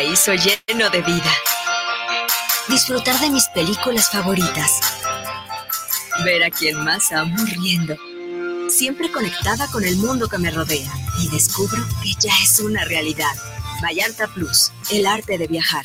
paraíso lleno de vida. Disfrutar de mis películas favoritas. Ver a quien más amo riendo. Siempre conectada con el mundo que me rodea. Y descubro que ya es una realidad. Vallarta Plus, el arte de viajar.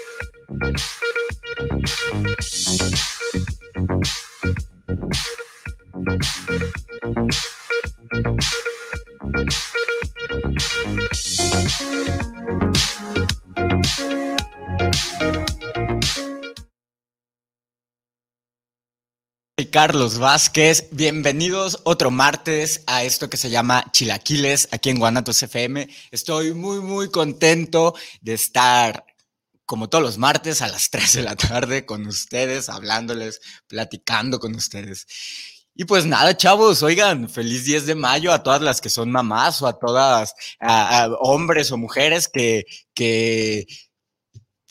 Carlos Vázquez, bienvenidos otro martes a esto que se llama Chilaquiles aquí en Guanatos FM. Estoy muy, muy contento de estar como todos los martes a las 3 de la tarde con ustedes, hablándoles, platicando con ustedes. Y pues nada, chavos, oigan, feliz 10 de mayo a todas las que son mamás o a todas, a, hombres o mujeres que, que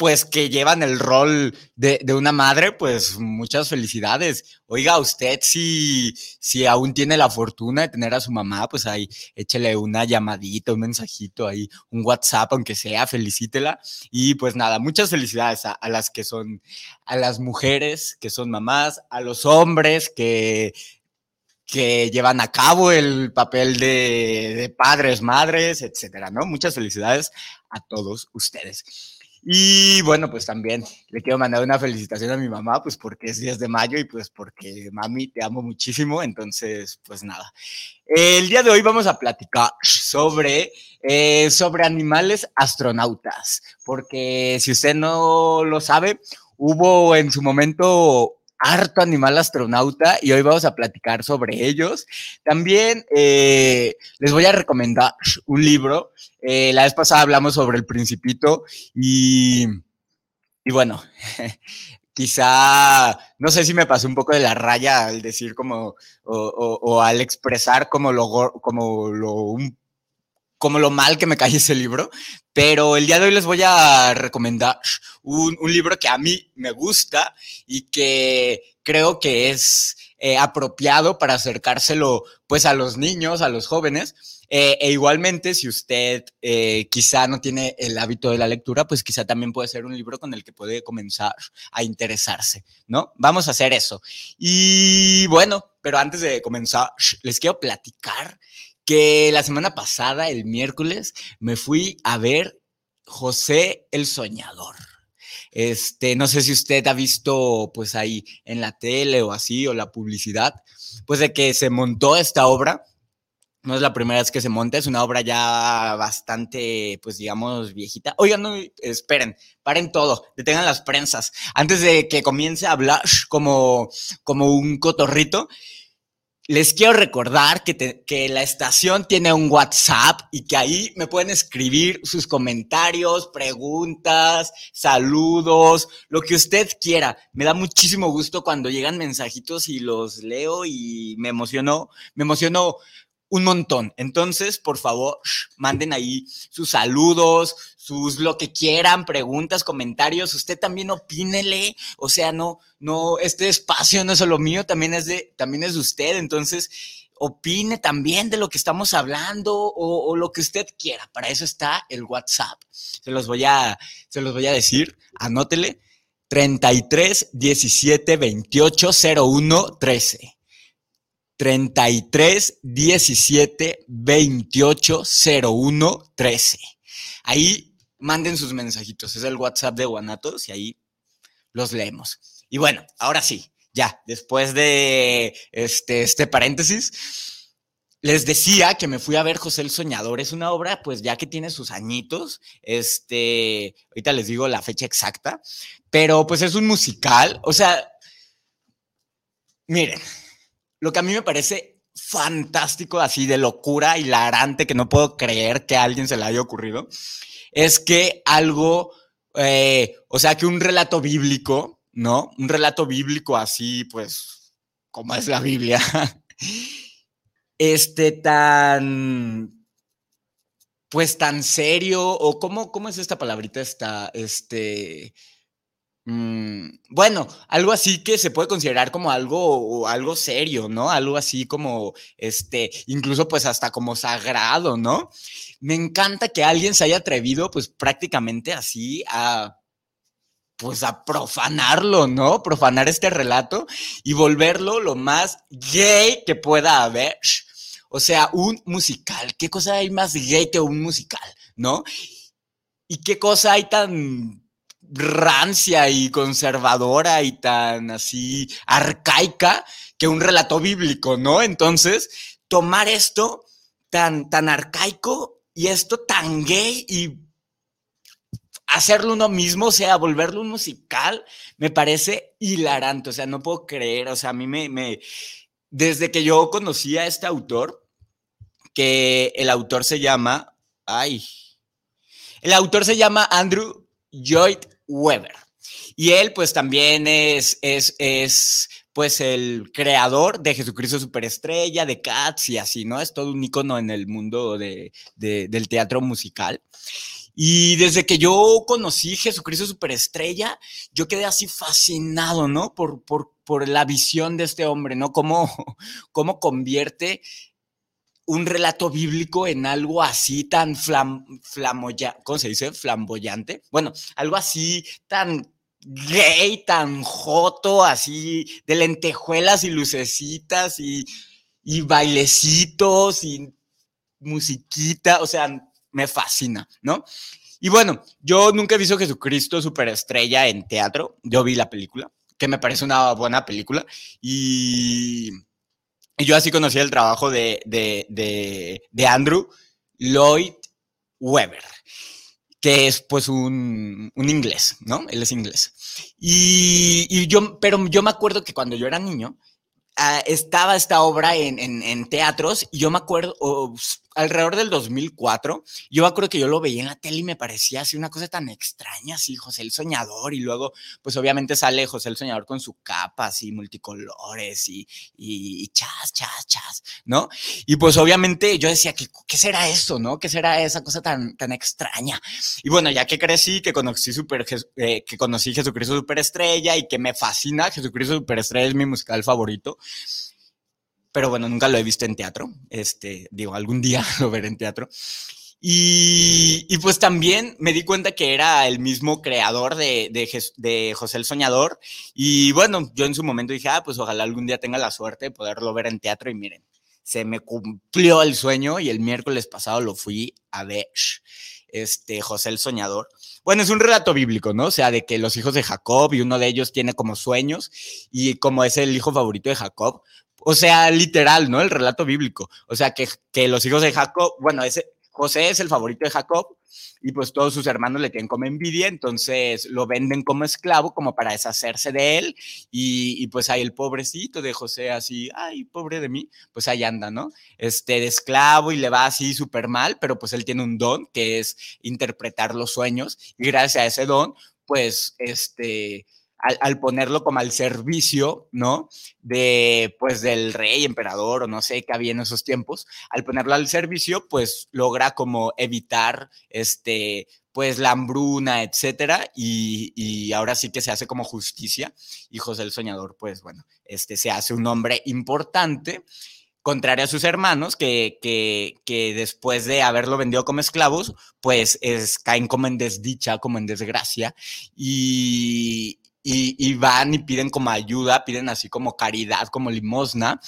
pues que llevan el rol de, una madre, pues muchas felicidades. Oiga, usted si, si aún tiene la fortuna de tener a su mamá, pues ahí échele una llamadita, un mensajito ahí, un WhatsApp, aunque sea, felicítela. Y pues nada, muchas felicidades a, las que son, a las mujeres que son mamás, a los hombres que que llevan a cabo el papel de, de padres, madres, etcétera, ¿no? Muchas felicidades a todos ustedes. Y bueno, pues también le quiero mandar una felicitación a mi mamá, pues porque es 10 de mayo y pues porque mami te amo muchísimo. Entonces, pues nada. El día de hoy vamos a platicar sobre, eh, sobre animales astronautas, porque si usted no lo sabe, hubo en su momento harto animal astronauta y hoy vamos a platicar sobre ellos. También eh, les voy a recomendar un libro. Eh, la vez pasada hablamos sobre el principito y, y bueno, quizá, no sé si me pasé un poco de la raya al decir como, o, o, al expresar como lo, como lo, un como lo mal que me cae ese libro, pero el día de hoy les voy a recomendar un, libro que a mí me gusta y que creo que es eh, apropiado para acercárselo pues a los niños, a los jóvenes. Eh, e igualmente, si usted eh, quizá no tiene el hábito de la lectura, pues quizá también puede ser un libro con el que puede comenzar a interesarse, ¿no? Vamos a hacer eso. Y bueno, pero antes de comenzar, les quiero platicar que la semana pasada, el miércoles, me fui a ver José el Soñador. Este, no sé si usted ha visto pues ahí en la tele o así, o la publicidad, pues de que se montó esta obra. No es la primera vez que se monta, es una obra ya bastante, pues digamos, viejita. Oigan, no, esperen, paren todo, detengan las prensas. Antes de que comience a hablar como, como un cotorrito, les quiero recordar que, que, la estación tiene un WhatsApp y que ahí me pueden escribir sus comentarios, preguntas, saludos, lo que usted quiera. Me da muchísimo gusto cuando llegan mensajitos y los leo y me emocionó, me emocionó un montón. Entonces, por favor, manden ahí sus saludos, sus lo que quieran, preguntas, comentarios. Usted también opínele. O sea, no, no, este espacio no es solo mío, también es de, también es de usted. Entonces, opine también de lo que estamos hablando o, lo que usted quiera. Para eso está el WhatsApp. Se los voy a, se los voy a decir. Anótele. 33 17 28 01 13. 33 17 28 01 13. Ahí manden sus mensajitos. Es el WhatsApp de Guanatos y ahí los leemos. Y bueno, ahora sí, ya, después de este, este paréntesis, les decía que me fui a ver José el Soñador. Es una obra, pues ya que tiene sus añitos. Este, ahorita les digo la fecha exacta, pero pues es un musical. O sea, miren, lo que a mí me parece fantástico, así de locura hilarante, que no puedo creer que a alguien se le haya ocurrido, es que algo, eh, o sea, que un relato bíblico, ¿no? Un relato bíblico así, pues, como es la Biblia, este tan, pues tan serio, o cómo, cómo es esta palabrita, esta, este, bueno, algo así que se puede considerar como algo, algo serio, ¿no? Algo así como, este, incluso pues hasta como sagrado, ¿no? Me encanta que alguien se haya atrevido pues prácticamente así a, pues a profanarlo, ¿no? Profanar este relato y volverlo lo más gay que pueda haber. O sea, un musical. ¿Qué cosa hay más gay que un musical, ¿no? ¿Y qué cosa hay tan rancia y conservadora y tan así arcaica que un relato bíblico, ¿no? Entonces, tomar esto tan, tan arcaico y esto tan gay y hacerlo uno mismo, o sea, volverlo un musical, me parece hilarante, o sea, no puedo creer, o sea, a mí me, me desde que yo conocí a este autor, que el autor se llama, ay, el autor se llama Andrew Lloyd Weber. Y él pues también es, es, es pues el creador de Jesucristo Superestrella, de Cats y así, ¿no? Es todo un icono en el mundo de, del teatro musical. Y desde que yo conocí Jesucristo Superestrella, yo quedé así fascinado, ¿no? Por, por, por la visión de este hombre, ¿no? Cómo, cómo convierte un relato bíblico en algo así tan flam, ¿cómo se dice? Flamboyante. Bueno, algo así tan gay, tan joto, así de lentejuelas y lucecitas y, y bailecitos y musiquita, o sea, me fascina, ¿no? Y bueno, yo nunca he visto Jesucristo superestrella en teatro, yo vi la película, que me parece una buena película y y yo así conocí el trabajo de, Andrew Lloyd Webber, que es pues un, inglés, ¿no? Él es inglés. Y, yo, pero yo me acuerdo que cuando yo era niño, ah, estaba esta obra en, teatros y yo me acuerdo, alrededor del 2004, yo me acuerdo que yo lo veía en la tele y me parecía así una cosa tan extraña, así José el Soñador, y luego, pues obviamente sale José el Soñador con su capa así multicolores y, y, chas, chas, chas, ¿no? Y pues obviamente yo decía, ¿qué, qué será eso, no? ¿Qué será esa cosa tan, tan extraña? Y bueno, ya que crecí, que conocí, super, eh, que conocí Jesucristo Superestrella y que me fascina, Jesucristo Superestrella es mi musical favorito, pero bueno, nunca lo he visto en teatro. Este, digo, algún día lo veré en teatro. Y, y, pues también me di cuenta que era el mismo creador de, de, de, José el Soñador. Y bueno, yo en su momento dije, ah, pues ojalá algún día tenga la suerte de poderlo ver en teatro. Y miren, se me cumplió el sueño y el miércoles pasado lo fui a ver, este, José el Soñador. Bueno, es un relato bíblico, ¿no? O sea, de que los hijos de Jacob y uno de ellos tiene como sueños y como es el hijo favorito de Jacob, o sea, literal, ¿no? El relato bíblico. O sea, que, que los hijos de Jacob, bueno, ese, José es el favorito de Jacob y pues todos sus hermanos le tienen como envidia, entonces lo venden como esclavo, como para deshacerse de él y, y pues ahí el pobrecito de José así, ay, pobre de mí, pues ahí anda, ¿no? Este, de esclavo y le va así súper mal, pero pues él tiene un don que es interpretar los sueños y gracias a ese don, pues, este, al, ponerlo como al servicio, ¿no? De, pues, del rey, emperador o no sé qué había en esos tiempos, al ponerlo al servicio, pues, logra como evitar, este, pues, la hambruna, etcétera, y, y ahora sí que se hace como justicia, y José el Soñador, pues, bueno, este, se hace un hombre importante, contrario a sus hermanos, que, que, que, después de haberlo vendido como esclavos, pues es, caen como en desdicha, como en desgracia, y, y, van y piden como ayuda, piden así como caridad, como limosna.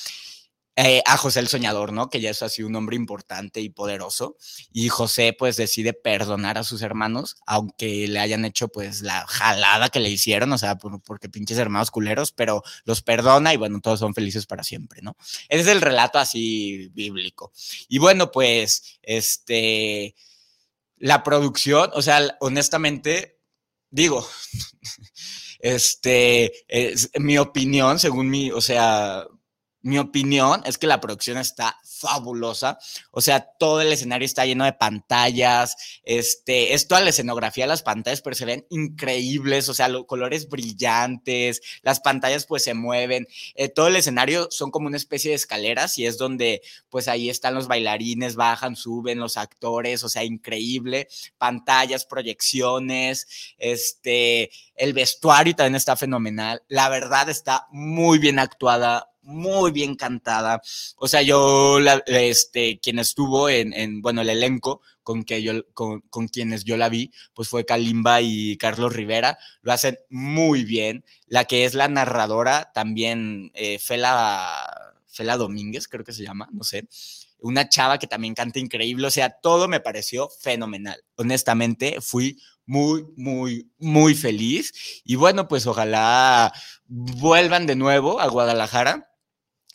Eh, a José el Soñador, ¿no? Que ya es así un hombre importante y poderoso. Y José pues decide perdonar a sus hermanos, aunque le hayan hecho pues la jalada que le hicieron, o sea, porque pinches hermanos culeros, pero los perdona y bueno, todos son felices para siempre, ¿no? Ese es el relato así bíblico. Y bueno, pues, este, la producción, o sea, honestamente, digo, Este, es mi opinión, según mi, o sea, mi opinión es que la producción está fabulosa. O sea, todo el escenario está lleno de pantallas. Este, es toda la escenografía de las pantallas, pero se ven increíbles. O sea, los colores brillantes, las pantallas pues se mueven. Eh, todo el escenario son como una especie de escaleras y es donde pues ahí están los bailarines, bajan, suben los actores. O sea, increíble. Pantallas, proyecciones, este, el vestuario también está fenomenal. La verdad está muy bien actuada, muy bien cantada. O sea, yo, este, quien estuvo en, bueno, el elenco con, que yo, con, quienes yo la vi, pues fue Kalimba y Carlos Rivera. Lo hacen muy bien. La que es la narradora, también eh, Fela, Fela Domínguez, creo que se llama, no sé. Una chava que también canta increíble. O sea, todo me pareció fenomenal. Honestamente, fui muy, muy, muy feliz. Y bueno, pues ojalá vuelvan de nuevo a Guadalajara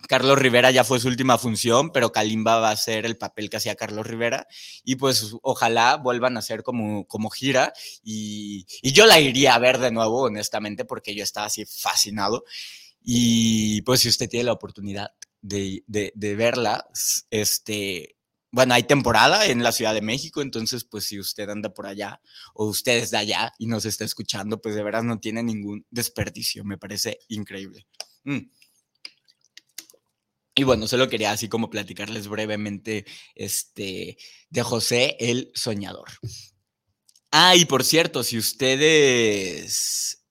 Carlos Rivera ya fue su última función, pero Kalimba va a ser el papel que hacía Carlos Rivera. Y pues ojalá vuelvan a ser como, como gira. Y, yo la iría a ver de nuevo, honestamente, porque yo estaba así fascinado. Y pues si usted tiene la oportunidad de, de, verla, este, bueno, hay temporada en la Ciudad de México, entonces pues si usted anda por allá o usted es allá y nos está escuchando, pues de veras no tiene ningún desperdicio, me parece increíble. Mm. Y bueno, solo quería así como platicarles brevemente este, de José el Soñador. Ah, y por cierto, si ustedes,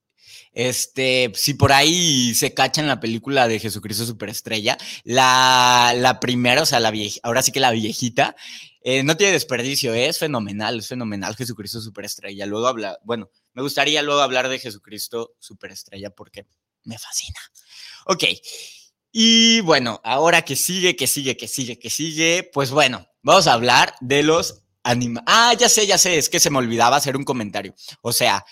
este, si por ahí se cachan la película de Jesucristo Superestrella, la, la primera, o sea, la vieja, ahora sí que la viejita, eh, no tiene desperdicio, es fenomenal, es fenomenal Jesucristo Superestrella. Luego habla, bueno, me gustaría luego hablar de Jesucristo Superestrella porque me fascina. Ok, y bueno, ahora que sigue, que sigue, que sigue, que sigue, pues bueno, vamos a hablar de los animales. Ah, ya sé, ya sé, es que se me olvidaba hacer un comentario. O sea,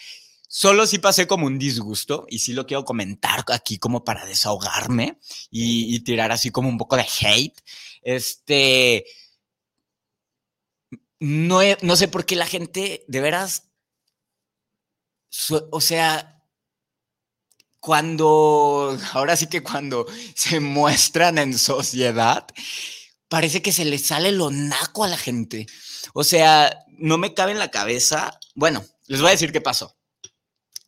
solo sí pasé como un disgusto y sí lo quiero comentar aquí como para desahogarme y, tirar así como un poco de hate. Este, no, no sé por qué la gente de veras, o sea, cuando, ahora sí que cuando se muestran en sociedad, parece que se le sale lo naco a la gente. O sea, no me cabe en la cabeza. Bueno, les voy a decir qué pasó.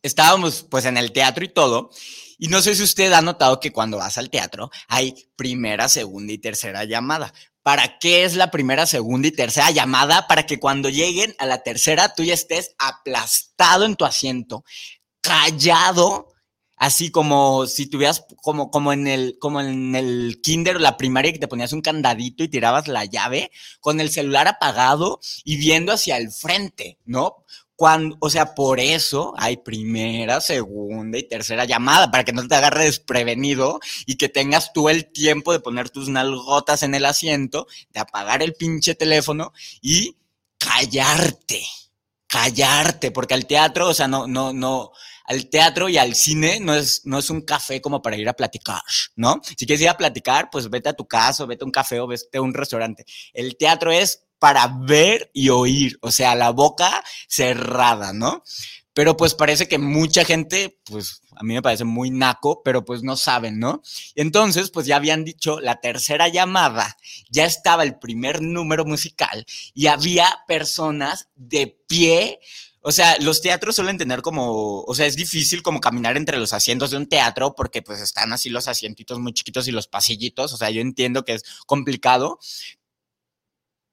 Estábamos pues en el teatro y todo. Y no sé si usted ha notado que cuando vas al teatro hay primera, segunda y tercera llamada. ¿Para qué es la primera, segunda y tercera llamada? Para que cuando lleguen a la tercera tú ya estés aplastado en tu asiento, callado, así como si tuvieras como, como en el, como en el kinder o la primaria que te ponías un candadito y tirabas la llave con el celular apagado y viendo hacia el frente, ¿no? Cuando, o sea, por eso hay primera, segunda y tercera llamada, para que no te agarre desprevenido y que tengas tú el tiempo de poner tus nalgotas en el asiento, de apagar el pinche teléfono y callarte, callarte, porque al teatro, o sea, no, no, no, al teatro y al cine no es, no es un café como para ir a platicar, ¿no? Si quieres ir a platicar, pues vete a tu casa, vete a un café o vete a un restaurante. El teatro es para ver y oír, o sea, la boca cerrada, ¿no? Pero pues parece que mucha gente, pues a mí me parece muy naco, pero pues no saben, ¿no? Entonces, pues ya habían dicho la tercera llamada, ya estaba el primer número musical y había personas de pie o sea, los teatros suelen tener como, o sea, es difícil como caminar entre los asientos de un teatro porque pues están así los asientitos muy chiquitos y los pasillitos, o sea, yo entiendo que es complicado,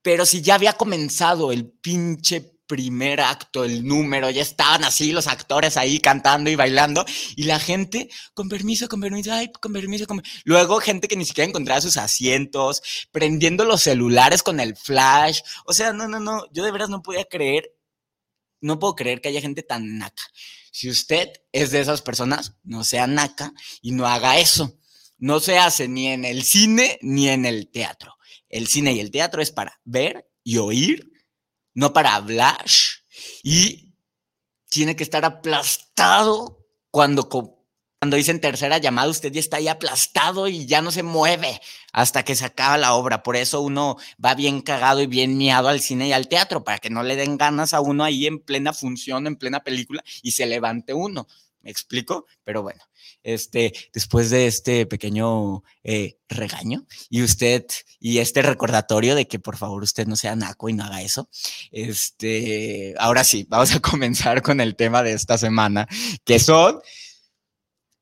pero si ya había comenzado el pinche primer acto, el número, ya estaban así los actores ahí cantando y bailando y la gente, con permiso, con permiso, ay, con permiso, con... luego gente que ni siquiera encontraba sus asientos, prendiendo los celulares con el flash, o sea, no, no, no, yo de veras no podía creer no puedo creer que haya gente tan naca. Si usted es de esas personas, no sea naca y no haga eso. No se hace ni en el cine ni en el teatro. El cine y el teatro es para ver y oír, no para hablar. Y tiene que estar aplastado cuando cuando dicen tercera llamada, usted ya está ahí aplastado y ya no se mueve hasta que se acaba la obra. Por eso uno va bien cagado y bien miado al cine y al teatro, para que no le den ganas a uno ahí en plena función, en plena película y se levante uno. ¿Me explico? Pero bueno, este, después de este pequeño eh, regaño y usted y este recordatorio de que por favor usted no sea naco y no haga eso, este, ahora sí, vamos a comenzar con el tema de esta semana, que son,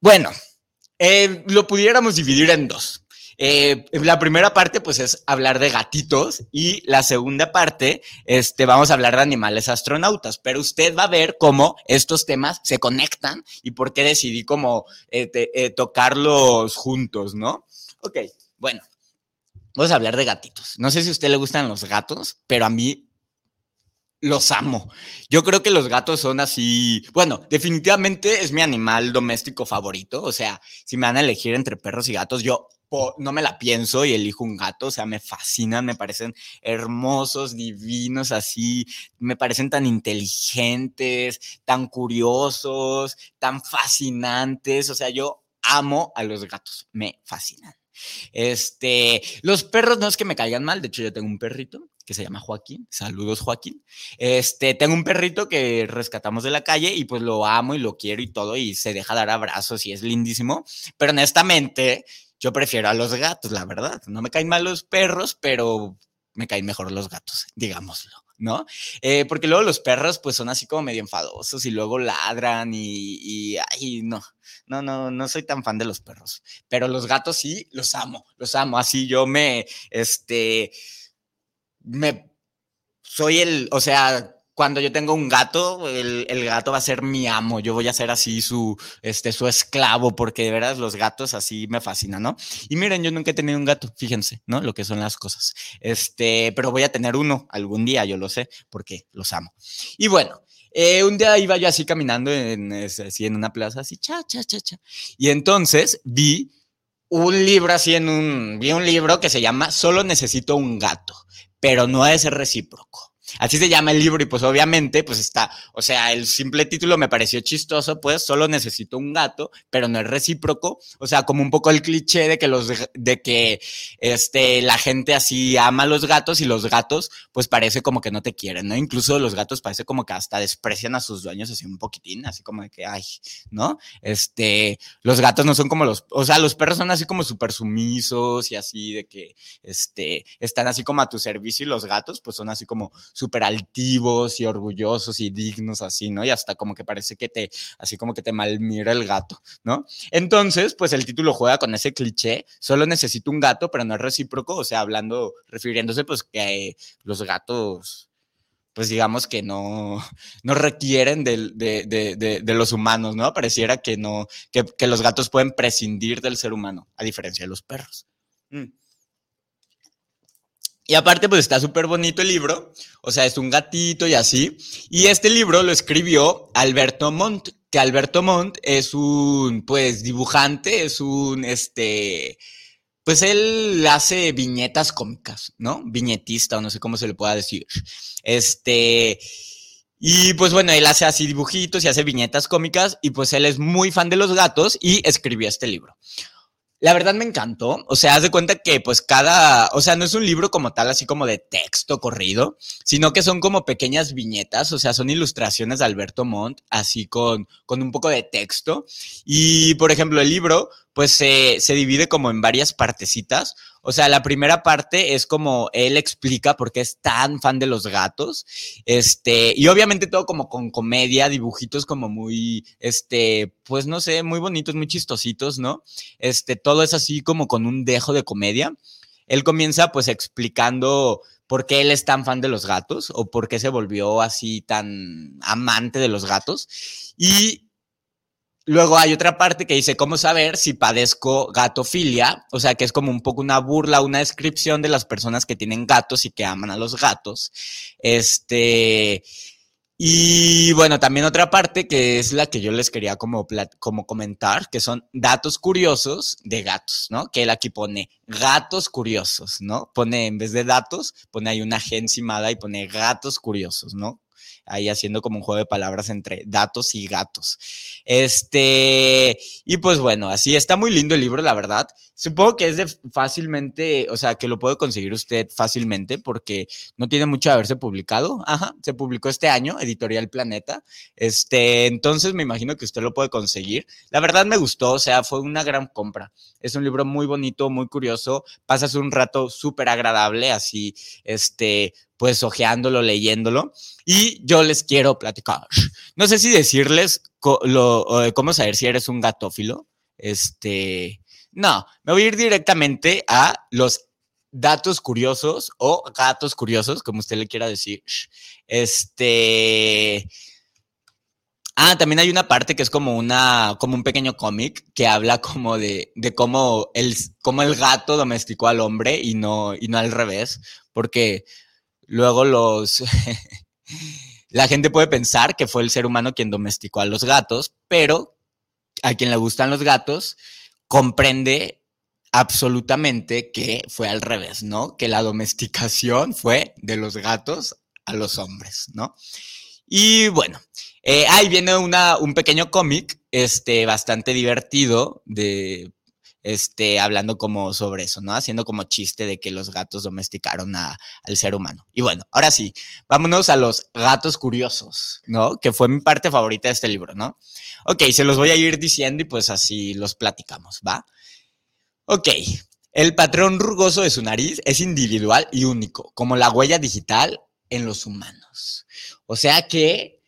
bueno, eh, lo pudiéramos dividir en dos. Eh, la primera parte, pues, es hablar de gatitos y la segunda parte, este, vamos a hablar de animales astronautas, pero usted va a ver cómo estos temas se conectan y por qué decidí como eh, tocarlos juntos, ¿no? Ok, bueno, vamos a hablar de gatitos. No sé si a usted le gustan los gatos, pero a mí los amo. Yo creo que los gatos son así, bueno, definitivamente es mi animal doméstico favorito, o sea, si me van a elegir entre perros y gatos, yo no me la pienso y elijo un gato, o sea, me fascinan, me parecen hermosos, divinos, así, me parecen tan inteligentes, tan curiosos, tan fascinantes, o sea, yo amo a los gatos, me fascinan. Este, los perros no es que me caigan mal, de hecho yo tengo un perrito que se llama Joaquín. Saludos, Joaquín. Este, tengo un perrito que rescatamos de la calle y pues lo amo y lo quiero y todo y se deja dar abrazos y es lindísimo, pero honestamente yo prefiero a los gatos, la verdad. No me caen mal los perros, pero me caen mejor los gatos, digámoslo. ¿no? Eh, porque luego los perros pues son así como medio enfadosos y luego ladran y, y ay, no, no, no, no soy tan fan de los perros, pero los gatos sí, los amo, los amo, así yo me, este, me, soy el, o sea, cuando yo tengo un gato, el, gato va a ser mi amo. Yo voy a ser así su, este, su esclavo, porque de verdad los gatos así me fascinan, ¿no? Y miren, yo nunca he tenido un gato, fíjense, ¿no? Lo que son las cosas. Este, pero voy a tener uno algún día, yo lo sé, porque los amo. Y bueno, eh, un día iba yo así caminando en, así en una plaza, así, cha, cha, cha, cha. Y entonces vi un libro así en un, vi un libro que se llama Solo necesito un gato, pero no es recíproco. Así se llama el libro y pues obviamente pues está, o sea, el simple título me pareció chistoso, pues solo necesito un gato, pero no es recíproco, o sea, como un poco el cliché de que los de que este la gente así ama a los gatos y los gatos pues parece como que no te quieren, ¿no? Incluso los gatos parece como que hasta desprecian a sus dueños así un poquitín, así como de que ay, ¿no? Este, los gatos no son como los, o sea, los perros son así como súper sumisos y así de que este están así como a tu servicio y los gatos pues son así como súper altivos y orgullosos y dignos así, ¿no? Y hasta como que parece que te, así como que te malmira el gato, ¿no? Entonces, pues el título juega con ese cliché, solo necesito un gato, pero no es recíproco, o sea, hablando, refiriéndose pues que los gatos pues digamos que no, no requieren de, de, de, los humanos, ¿no? Pareciera que no, que, que, los gatos pueden prescindir del ser humano, a diferencia de los perros. Mm. Y aparte, pues está súper bonito el libro, o sea, es un gatito y así. Y este libro lo escribió Alberto Montt, que Alberto Montt es un, pues, dibujante, es un, este, pues él hace viñetas cómicas, ¿no? Viñetista, o no sé cómo se le pueda decir. Este, y pues bueno, él hace así dibujitos y hace viñetas cómicas, y pues él es muy fan de los gatos y escribió este libro. La verdad me encantó. O sea, haz de cuenta que pues cada, o sea, no es un libro como tal, así como de texto corrido, sino que son como pequeñas viñetas, o sea, son ilustraciones de Alberto Montt, así con, con un poco de texto. Y, por ejemplo, el libro, pues se, se divide como en varias partecitas. O sea, la primera parte es como él explica por qué es tan fan de los gatos. Este, y obviamente todo como con comedia, dibujitos como muy, este, pues no sé, muy bonitos, muy chistositos, ¿no? Este, todo es así como con un dejo de comedia. Él comienza pues explicando por qué él es tan fan de los gatos o por qué se volvió así tan amante de los gatos. Y Luego hay otra parte que dice cómo saber si padezco gatofilia, o sea que es como un poco una burla, una descripción de las personas que tienen gatos y que aman a los gatos. Este, y bueno, también otra parte que es la que yo les quería como, como comentar, que son datos curiosos de gatos, ¿no? Que él aquí pone gatos curiosos, ¿no? Pone en vez de datos, pone ahí una G encimada y pone gatos curiosos, ¿no? Ahí haciendo como un juego de palabras entre datos y gatos. Este, y pues bueno, así está muy lindo el libro, la verdad. Supongo que es fácilmente, o sea, que lo puede conseguir usted fácilmente porque no tiene mucho de haberse publicado. Ajá, se publicó este año, Editorial Planeta. Este, entonces me imagino que usted lo puede conseguir. La verdad me gustó, o sea, fue una gran compra. Es un libro muy bonito, muy curioso. Pasas un rato súper agradable, así, este, pues ojeándolo, leyéndolo. Y yo les quiero platicar. No sé si decirles cómo saber si eres un gatófilo. Este, no, me voy a ir directamente a los datos curiosos o gatos curiosos, como usted le quiera decir. Este. Ah, también hay una parte que es como una, como un pequeño cómic que habla como de, de cómo el, cómo el gato domesticó al hombre y no, y no al revés, porque luego los, la gente puede pensar que fue el ser humano quien domesticó a los gatos, pero a quien le gustan los gatos comprende absolutamente que fue al revés, ¿no? Que la domesticación fue de los gatos a los hombres, ¿no? Y bueno, eh, ahí viene una, un pequeño cómic, este, bastante divertido, de, este, hablando como sobre eso, ¿no? Haciendo como chiste de que los gatos domesticaron a, al ser humano. Y bueno, ahora sí, vámonos a los gatos curiosos, ¿no? Que fue mi parte favorita de este libro, ¿no? Ok, se los voy a ir diciendo y pues así los platicamos, ¿va? Ok, el patrón rugoso de su nariz es individual y único, como la huella digital en los humanos. O sea que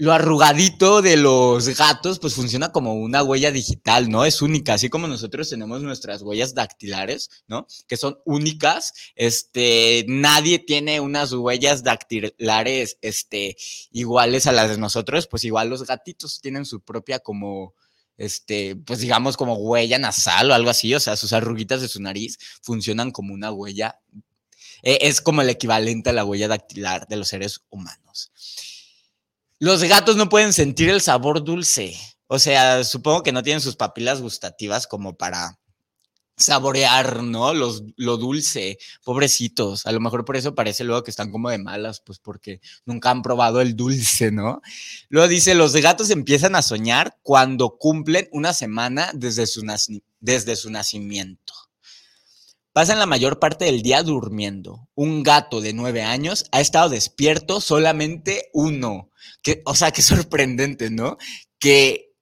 lo arrugadito de los gatos, pues funciona como una huella digital, ¿no? Es única, así como nosotros tenemos nuestras huellas dactilares, ¿no? Que son únicas, este, nadie tiene unas huellas dactilares, este, iguales a las de nosotros, pues igual los gatitos tienen su propia como, este, pues digamos como huella nasal o algo así, o sea, sus arruguitas de su nariz funcionan como una huella, eh, es como el equivalente a la huella dactilar de los seres humanos. Los gatos no pueden sentir el sabor dulce. O sea, supongo que no tienen sus papilas gustativas como para saborear, ¿no? Los, lo dulce, pobrecitos. A lo mejor por eso parece luego que están como de malas, pues porque nunca han probado el dulce, ¿no? Luego dice, los gatos empiezan a soñar cuando cumplen una semana desde su, desde su nacimiento. Pasan la mayor parte del día durmiendo. Un gato de nueve años ha estado despierto solamente uno que, o sea, qué sorprendente, ¿no? Que,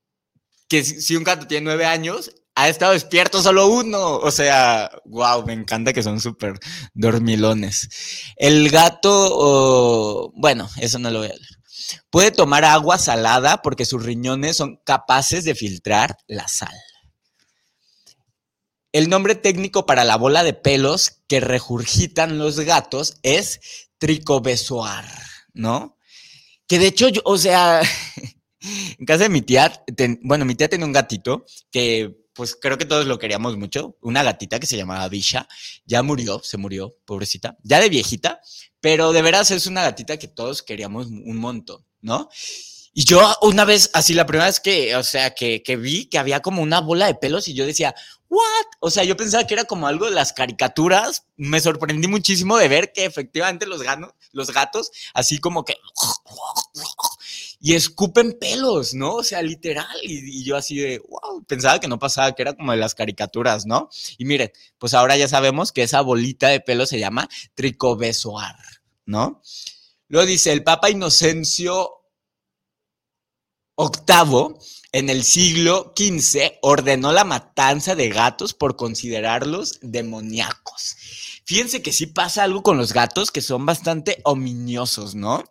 que si un gato tiene nueve años, ha estado despierto solo uno. O sea, wow, me encanta que son súper dormilones. El gato, bueno, eso no lo voy a leer. Puede tomar agua salada porque sus riñones son capaces de filtrar la sal. El nombre técnico para la bola de pelos que regurgitan los gatos es tricobesoar, ¿no? Que de hecho, yo, o sea, en casa de mi tía, bueno, mi tía tenía un gatito que pues creo que todos lo queríamos mucho, una gatita que se llamaba Bisha, ya murió, se murió, pobrecita, ya de viejita, pero de veras es una gatita que todos queríamos un montón, ¿no? Y yo una vez, así la primera vez que, o sea, que, que vi que había como una bola de pelos y yo decía, ¿what? O sea, yo pensaba que era como algo de las caricaturas. Me sorprendí muchísimo de ver que efectivamente los, los gatos, así como que. Y escupen pelos, ¿no? O sea, literal. Y, yo así de, wow, pensaba que no pasaba, que era como de las caricaturas, ¿no? Y miren, pues ahora ya sabemos que esa bolita de pelo se llama tricobesoar, ¿no? Luego dice, el Papa Inocencio octavo en el siglo XV ordenó la matanza de gatos por considerarlos demoníacos. Fíjense que sí pasa algo con los gatos que son bastante ominiosos, ¿no?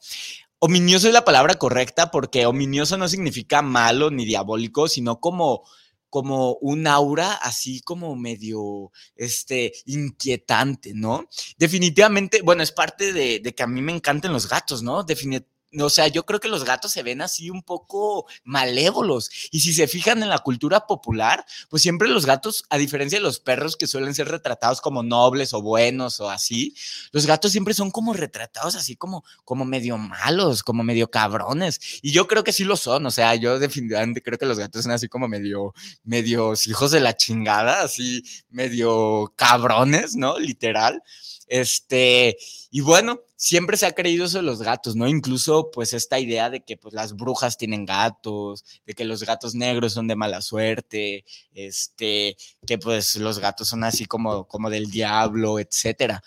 Ominioso es la palabra correcta porque ominioso no significa malo ni diabólico, sino como como un aura así como medio este inquietante, ¿no? Definitivamente, bueno, es parte de, de que a mí me encantan los gatos, ¿no? Definitivamente o sea, yo creo que los gatos se ven así un poco malévolos. Y si se fijan en la cultura popular, pues siempre los gatos, a diferencia de los perros que suelen ser retratados como nobles o buenos o así, los gatos siempre son como retratados así como, como medio malos, como medio cabrones. Y yo creo que sí lo son. O sea, yo definitivamente creo que los gatos son así como medio, medios hijos de la chingada, así medio cabrones, ¿no? Literal. Este, y bueno, siempre se ha creído eso de los gatos, ¿no? Incluso pues esta idea de que pues las brujas tienen gatos, de que los gatos negros son de mala suerte, este, que pues los gatos son así como, como del diablo, etcétera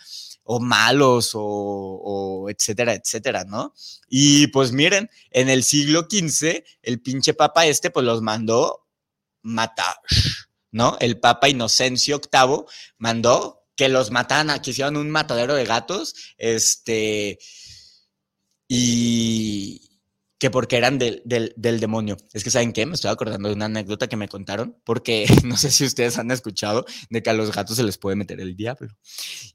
o malos o, etcétera, etcétera, ¿no? Y pues miren, en el siglo XV, el pinche papa este pues los mandó matar, ¿no? El papa Inocencio VIII mandó que los mataran, que hicieron un matadero de gatos, este, y, que porque eran del, demonio. Es que, ¿saben qué? Me estoy acordando de una anécdota que me contaron, porque no sé si ustedes han escuchado de que a los gatos se les puede meter el diablo.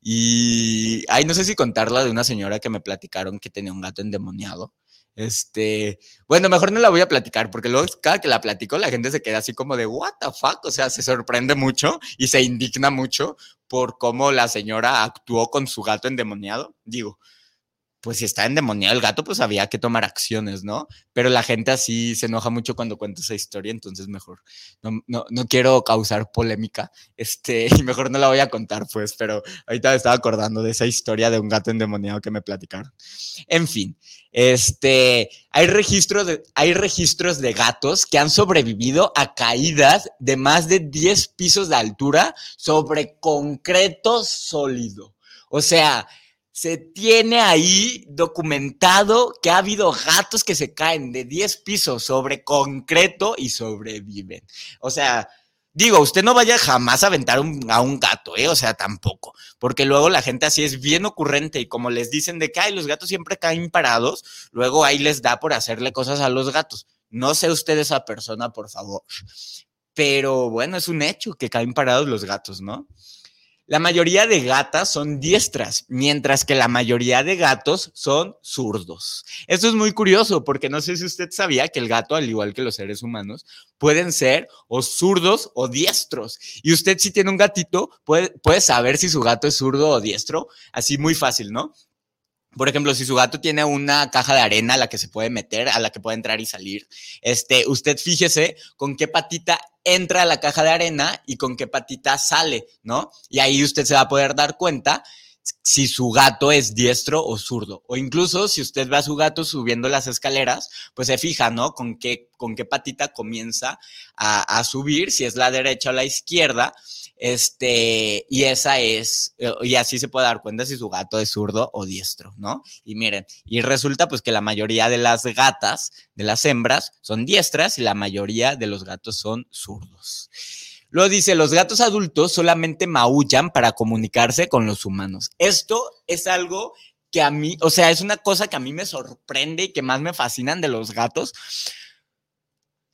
Y, ay, no sé si contarla de una señora que me platicaron que tenía un gato endemoniado. Este, bueno, mejor no la voy a platicar, porque luego cada que la platico la gente se queda así como de, what the fuck, o sea, se sorprende mucho y se indigna mucho por cómo la señora actuó con su gato endemoniado. Digo, pues si está endemoniado el gato, pues había que tomar acciones, ¿no? Pero la gente así se enoja mucho cuando cuento esa historia, entonces mejor no, no, no quiero causar polémica, este, y mejor no la voy a contar, pues, pero ahorita me estaba acordando de esa historia de un gato endemoniado que me platicaron. En fin, este, hay registros de, hay registros de gatos que han sobrevivido a caídas de más de 10 pisos de altura sobre concreto sólido. O sea, se tiene ahí documentado que ha habido gatos que se caen de 10 pisos sobre concreto y sobreviven. O sea, digo, usted no vaya jamás a aventar a un gato, ¿eh? O sea, tampoco. Porque luego la gente así es bien ocurrente y como les dicen de que Ay, los gatos siempre caen parados, luego ahí les da por hacerle cosas a los gatos. No sea usted esa persona, por favor. Pero bueno, es un hecho que caen parados los gatos, ¿no? La mayoría de gatas son diestras, mientras que la mayoría de gatos son zurdos. Esto es muy curioso porque no sé si usted sabía que el gato, al igual que los seres humanos, pueden ser o zurdos o diestros. Y usted si tiene un gatito, puede, puede saber si su gato es zurdo o diestro, así muy fácil, ¿no? Por ejemplo, si su gato tiene una caja de arena a la que se puede meter, a la que puede entrar y salir, este, usted fíjese con qué patita entra a la caja de arena y con qué patita sale, ¿no? Y ahí usted se va a poder dar cuenta si su gato es diestro o zurdo. O incluso si usted ve a su gato subiendo las escaleras, pues se fija, ¿no? Con qué, con qué patita comienza a, a subir, si es la derecha o la izquierda. Este, y esa es, eh, y así se puede dar cuenta si su gato es zurdo o diestro, ¿no? Y miren, y resulta pues que la mayoría de las gatas, de las hembras, son diestras y la mayoría de los gatos son zurdos. Luego dice, los gatos adultos solamente maullan para comunicarse con los humanos. Esto es algo que a mí, o sea, es una cosa que a mí me sorprende y que más me fascinan de los gatos.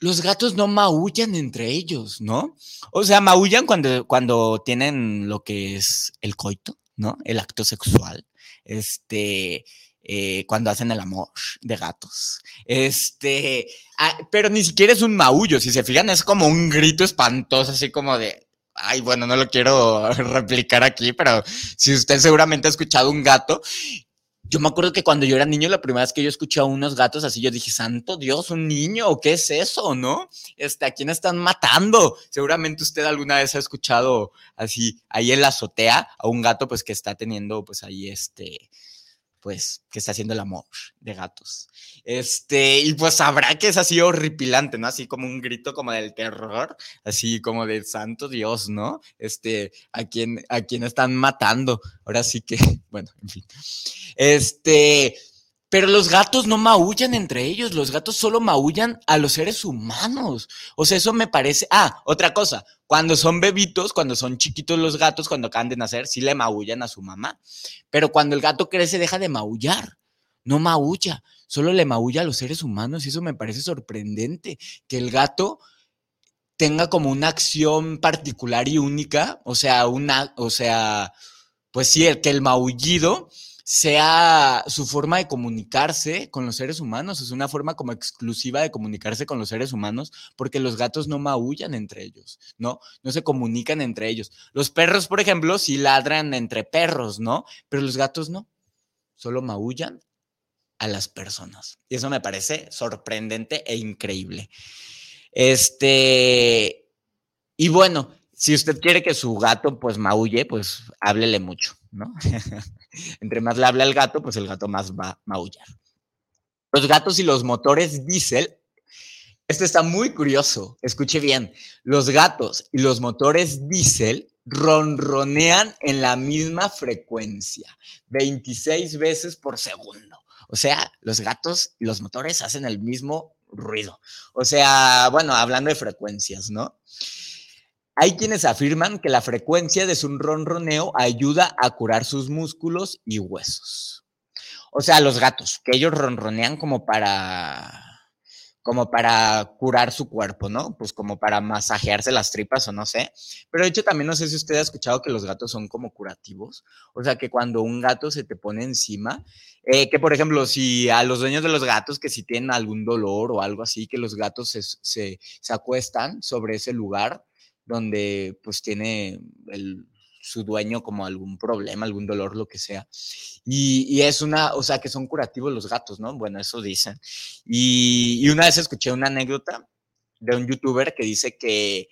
Los gatos no maullan entre ellos, ¿no? O sea, maullan cuando, cuando tienen lo que es el coito, ¿no? El acto sexual. Este, eh, cuando hacen el amor de gatos. Este, ah, pero ni siquiera es un maullo, si se fijan, es como un grito espantoso, así como de, ay, bueno, no lo quiero replicar aquí, pero si usted seguramente ha escuchado un gato. Yo me acuerdo que cuando yo era niño, la primera vez que yo escuché a unos gatos así, yo dije, santo Dios, un niño, ¿o qué es eso, no? Este, ¿A quién están matando? Seguramente usted alguna vez ha escuchado así, ahí en la azotea, a un gato, pues que está teniendo, pues ahí, este, pues, que está haciendo el amor de gatos. Este, y pues sabrá que es así horripilante, ¿no? Así como un grito como del terror, así como de santo Dios, ¿no? Este, a quien, a quien están matando. Ahora sí que, bueno, en fin. Este, pero los gatos no maullan entre ellos, los gatos solo maullan a los seres humanos. O sea, eso me parece. Ah, otra cosa, cuando son bebitos, cuando son chiquitos los gatos, cuando acaban de nacer, sí le maullan a su mamá. Pero cuando el gato crece, deja de maullar. No maulla, solo le maulla a los seres humanos y eso me parece sorprendente. Que el gato tenga como una acción particular y única, o sea, una, o sea, pues sí, que el maullido sea su forma de comunicarse con los seres humanos, es una forma como exclusiva de comunicarse con los seres humanos, porque los gatos no maullan entre ellos, ¿no? No se comunican entre ellos. Los perros, por ejemplo, sí ladran entre perros, ¿no? Pero los gatos no, solo maullan a las personas. Y eso me parece sorprendente e increíble. Este, y bueno, si usted quiere que su gato pues maulle, pues háblele mucho ¿no? Entre más le habla el gato, pues el gato más va a maullar. Los gatos y los motores diésel. Esto está muy curioso. Escuche bien. Los gatos y los motores diésel ronronean en la misma frecuencia, 26 veces por segundo. O sea, los gatos y los motores hacen el mismo ruido. O sea, bueno, hablando de frecuencias, ¿no? Hay quienes afirman que la frecuencia de su ronroneo ayuda a curar sus músculos y huesos. O sea, los gatos, que ellos ronronean como para como para curar su cuerpo, ¿no? Pues como para masajearse las tripas o no sé. Pero de hecho también no sé si usted ha escuchado que los gatos son como curativos. O sea, que cuando un gato se te pone encima, eh, que por ejemplo, si a los dueños de los gatos que si tienen algún dolor o algo así, que los gatos se, se, se acuestan sobre ese lugar donde pues tiene el, su dueño como algún problema, algún dolor, lo que sea. Y, es una, o sea, que son curativos los gatos, ¿no? Bueno, eso dicen. Y, una vez escuché una anécdota de un youtuber que dice que,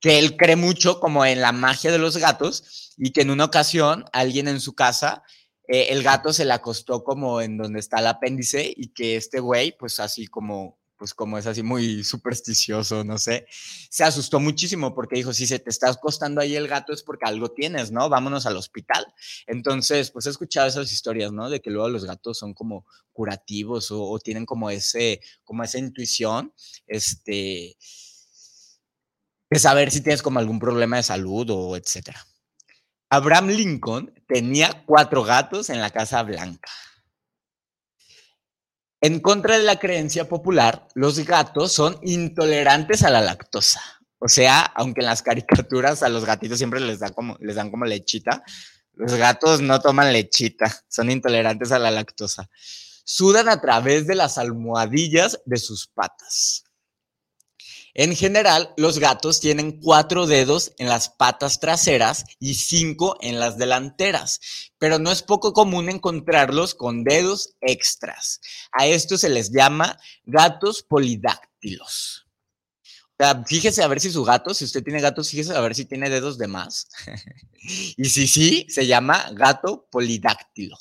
que él cree mucho como en la magia de los gatos y que en una ocasión alguien en su casa eh, el gato se le acostó como en donde está el apéndice y que este güey, pues así como pues como es así muy supersticioso, no sé, se asustó muchísimo porque dijo, si se te está acostando ahí el gato es porque algo tienes, ¿no? Vámonos al hospital. Entonces, pues he escuchado esas historias, ¿no? De que luego los gatos son como curativos o, tienen como ese, como esa intuición, este, de saber si tienes como algún problema de salud o etcétera. Abraham Lincoln tenía cuatro gatos en la Casa Blanca. En contra de la creencia popular, los gatos son intolerantes a la lactosa. O sea, aunque en las caricaturas a los gatitos siempre les, como, les dan como lechita, los gatos no toman lechita, son intolerantes a la lactosa. Sudan a través de las almohadillas de sus patas. En general, los gatos tienen cuatro dedos en las patas traseras y cinco en las delanteras, pero no es poco común encontrarlos con dedos extras. A esto se les llama gatos polidáctilos. O sea, fíjese a ver si su gato, si usted tiene gatos, fíjese a ver si tiene dedos de más. y si sí, se llama gato polidáctilo.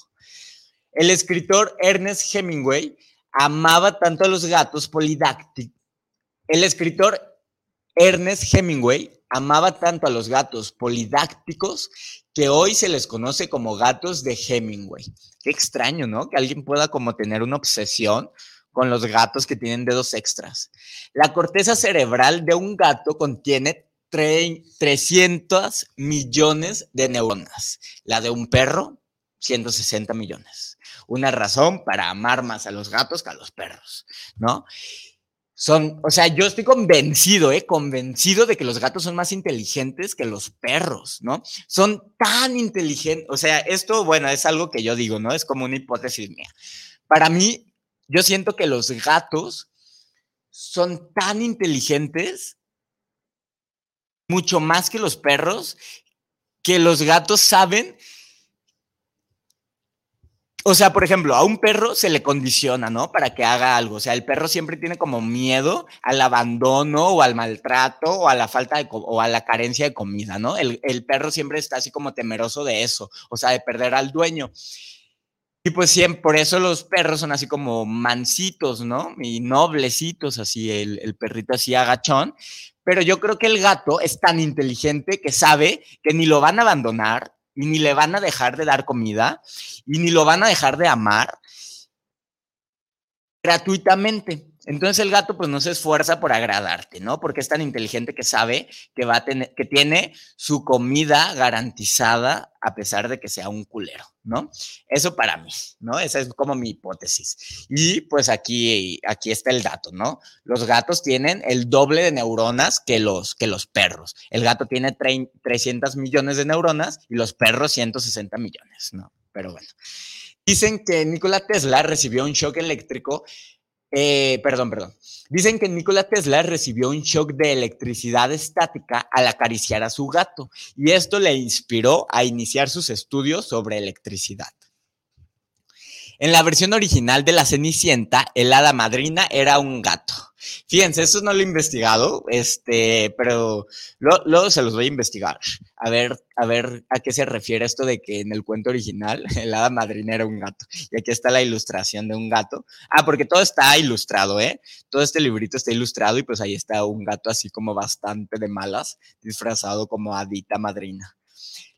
El escritor Ernest Hemingway amaba tanto a los gatos polidáctilos el escritor Ernest Hemingway amaba tanto a los gatos polidácticos que hoy se les conoce como gatos de Hemingway. Qué extraño, ¿no? Que alguien pueda como tener una obsesión con los gatos que tienen dedos extras. La corteza cerebral de un gato contiene 300 millones de neuronas. La de un perro, 160 millones. Una razón para amar más a los gatos que a los perros, ¿no? Son, o sea, yo estoy convencido, ¿eh? Convencido de que los gatos son más inteligentes que los perros, ¿no? Son tan inteligentes, o sea, esto, bueno, es algo que yo digo, ¿no? Es como una hipótesis mía. Para mí, yo siento que los gatos son tan inteligentes, mucho más que los perros, que los gatos saben o sea, por ejemplo, a un perro se le condiciona, ¿no? Para que haga algo. O sea, el perro siempre tiene como miedo al abandono o al maltrato o a la falta de o a la carencia de comida, ¿no? El, el perro siempre está así como temeroso de eso, o sea, de perder al dueño. Y pues siempre, por eso los perros son así como mansitos, ¿no? Y noblecitos, así, el, el perrito así agachón. Pero yo creo que el gato es tan inteligente que sabe que ni lo van a abandonar, y ni le van a dejar de dar comida y ni lo van a dejar de amar gratuitamente. Entonces el gato pues no se esfuerza por agradarte, ¿no? Porque es tan inteligente que sabe que va a tener, que tiene su comida garantizada a pesar de que sea un culero, ¿no? Eso para mí, ¿no? Esa es como mi hipótesis. Y pues aquí, aquí está el dato, ¿no? Los gatos tienen el doble de neuronas que los, que los perros. El gato tiene 300 millones de neuronas y los perros 160 millones, ¿no? Pero bueno. Dicen que Nikola Tesla recibió un shock eléctrico eh, perdón, perdón. Dicen que Nikola Tesla recibió un shock de electricidad estática al acariciar a su gato y esto le inspiró a iniciar sus estudios sobre electricidad. En la versión original de la Cenicienta, el hada madrina era un gato Fíjense, eso no lo he investigado, este, pero luego se los voy a investigar. A ver, a ver a qué se refiere esto de que en el cuento original el hada madrina era un gato. Y aquí está la ilustración de un gato. Ah, porque todo está ilustrado, ¿eh? Todo este librito está ilustrado y pues ahí está un gato así como bastante de malas, disfrazado como hadita madrina.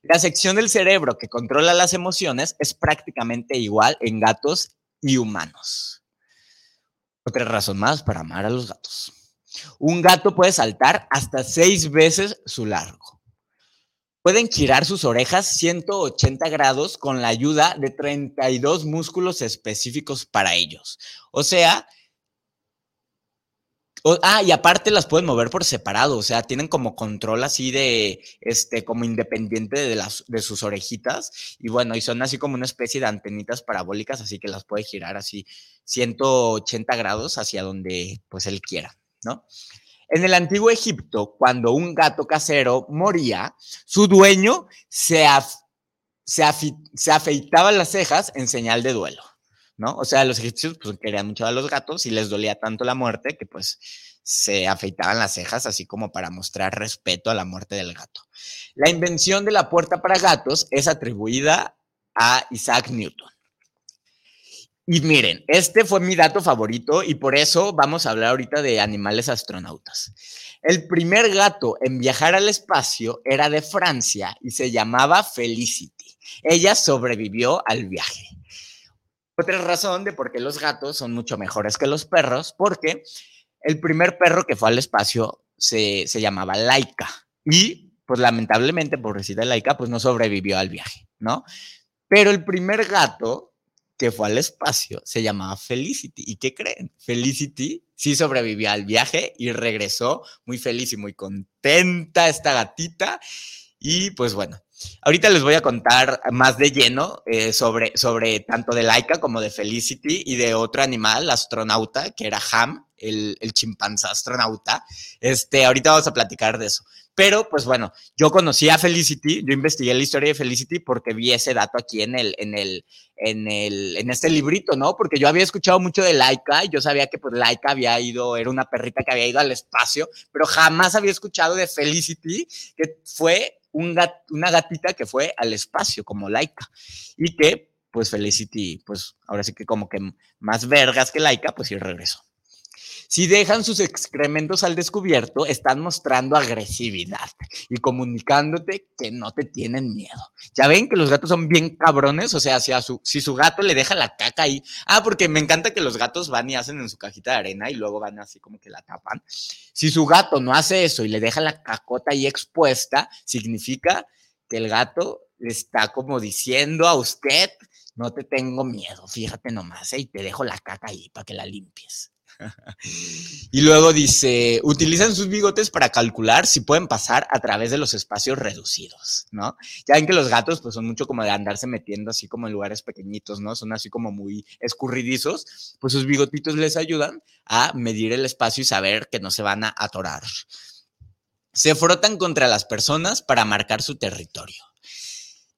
La sección del cerebro que controla las emociones es prácticamente igual en gatos y humanos. Otra razón más para amar a los gatos. Un gato puede saltar hasta seis veces su largo. Pueden girar sus orejas 180 grados con la ayuda de 32 músculos específicos para ellos. O sea, ah, y aparte las pueden mover por separado, o sea, tienen como control así de, este, como independiente de, las, de sus orejitas. Y bueno, y son así como una especie de antenitas parabólicas, así que las puede girar así 180 grados hacia donde pues él quiera, ¿no? En el antiguo Egipto, cuando un gato casero moría, su dueño se, se, se afeitaba las cejas en señal de duelo. ¿No? O sea, los egipcios pues, querían mucho a los gatos y les dolía tanto la muerte que pues se afeitaban las cejas así como para mostrar respeto a la muerte del gato. La invención de la puerta para gatos es atribuida a Isaac Newton. Y miren, este fue mi dato favorito y por eso vamos a hablar ahorita de animales astronautas. El primer gato en viajar al espacio era de Francia y se llamaba Felicity. Ella sobrevivió al viaje. Otra razón de por qué los gatos son mucho mejores que los perros, porque el primer perro que fue al espacio se, llamaba Laika y pues lamentablemente, de Laika, pues no sobrevivió al viaje, ¿no? Pero el primer gato que fue al espacio se llamaba Felicity. ¿Y qué creen? Felicity sí sobrevivió al viaje y regresó muy feliz y muy contenta esta gatita. Y pues bueno, Ahorita les voy a contar más de lleno eh, sobre, sobre tanto de Laika como de Felicity y de otro animal, astronauta, que era Ham, el, el astronauta. Este, ahorita vamos a platicar de eso. Pero, pues bueno, yo conocí a Felicity, yo investigué la historia de Felicity porque vi ese dato aquí en el, en el, en el, en este librito, ¿no? Porque yo había escuchado mucho de Laika y yo sabía que pues Laika había ido, era una perrita que había ido al espacio, pero jamás había escuchado de Felicity, que fue una gatita que fue al espacio como Laika y que pues Felicity, pues ahora sí que como que más vergas que Laika, pues sí regresó. Si dejan sus excrementos al descubierto, están mostrando agresividad y comunicándote que no te tienen miedo. Ya ven que los gatos son bien cabrones, o sea, si, su, si su gato le deja la caca ahí. Ah, porque me encanta que los gatos van y hacen en su cajita de arena y luego van así como que la tapan. Si su gato no hace eso y le deja la cacota ahí expuesta, significa que el gato está como diciendo a usted, no te tengo miedo, fíjate nomás, ¿eh? y te dejo la caca ahí para que la limpies y luego dice, utilizan sus bigotes para calcular si pueden pasar a través de los espacios reducidos, ¿no? Ya ven que los gatos pues son mucho como de andarse metiendo así como en lugares pequeñitos, ¿no? Son así como muy escurridizos, pues sus bigotitos les ayudan a medir el espacio y saber que no se van a atorar. Se frotan contra las personas para marcar su territorio.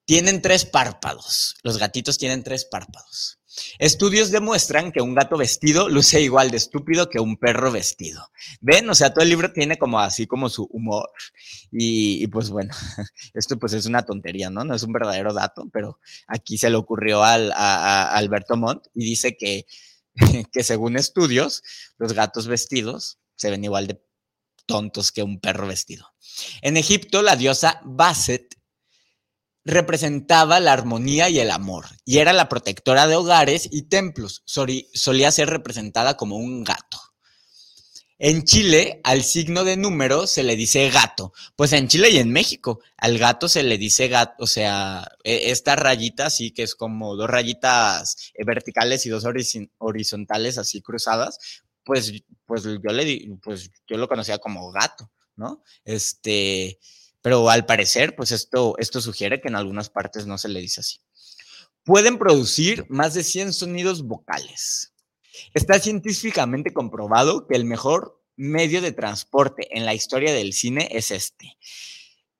Tienen tres párpados. Los gatitos tienen tres párpados. Estudios demuestran que un gato vestido luce igual de estúpido que un perro vestido. ¿Ven? O sea, todo el libro tiene como así como su humor. Y, pues bueno, esto pues es una tontería, ¿no? No es un verdadero dato, pero aquí se le ocurrió al, a, Alberto Montt y dice que, que según estudios, los gatos vestidos se ven igual de tontos que un perro vestido. En Egipto, la diosa Basset representaba la armonía y el amor, y era la protectora de hogares y templos. solía ser representada como un gato. En Chile, al signo de número se le dice gato. Pues en Chile y en México, al gato se le dice gato, o sea, e, esta rayita así que es como dos rayitas eh, verticales y dos horizontales así cruzadas, pues, pues yo le pues yo lo conocía como gato, ¿no? Este, pero al parecer, pues esto, esto sugiere que en algunas partes no se le dice así. Pueden producir más de 100 sonidos vocales. Está científicamente comprobado que el mejor medio de transporte en la historia del cine es este.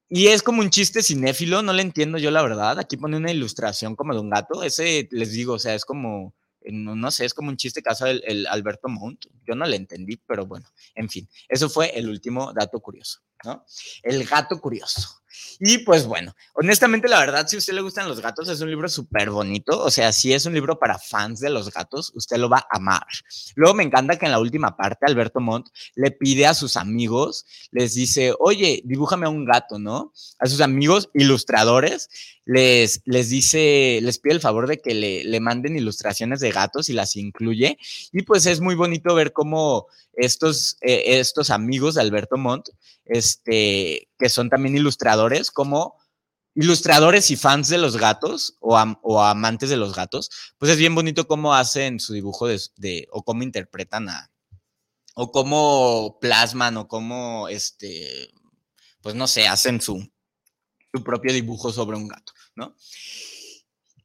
Y es como un chiste cinéfilo, no le entiendo yo la verdad. Aquí pone una ilustración como de un gato. Ese, les digo, o sea, es como, no, sé, es como un chiste caso el, el Alberto Montt. Yo no le entendí, pero bueno, en fin, eso fue el último dato curioso, ¿no? El gato curioso. Y pues bueno, honestamente, la verdad, si a usted le gustan los gatos, es un libro súper bonito. O sea, si es un libro para fans de los gatos, usted lo va a amar. Luego me encanta que en la última parte, Alberto Montt le pide a sus amigos, les dice, oye, dibújame a un gato, ¿no? A sus amigos ilustradores, les, les dice, les pide el favor de que le, le manden ilustraciones de gatos y las incluye. Y pues es muy bonito ver cómo estos, eh, estos amigos de Alberto Montt, este, que son también ilustradores, como ilustradores y fans de los gatos o, amantes de los gatos, pues es bien bonito cómo hacen su dibujo de, o cómo interpretan a, o cómo plasman o cómo, este, pues no sé, hacen su propio dibujo sobre un gato, ¿no?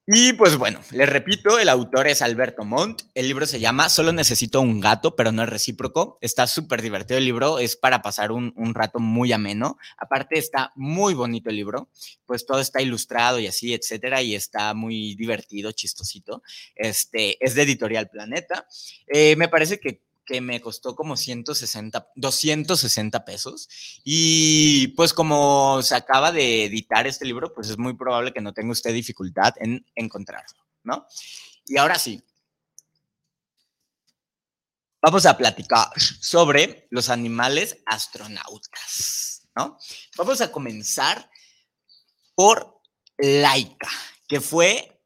Y pues bueno, les repito, el autor es Alberto Montt. El libro se llama Solo necesito un gato, pero no es recíproco. Está súper divertido el libro, es para pasar un, rato muy ameno. Aparte está muy bonito el libro, pues todo está ilustrado y así, etcétera, y está muy divertido, chistosito. Este es de Editorial Planeta. Eh, me parece que que me costó como 160, 260 pesos. Y pues como se acaba de editar este libro, pues es muy probable que no tenga usted dificultad en encontrarlo, ¿no? Y ahora sí, vamos a platicar sobre los animales astronautas, ¿no? Vamos a comenzar por Laika, que fue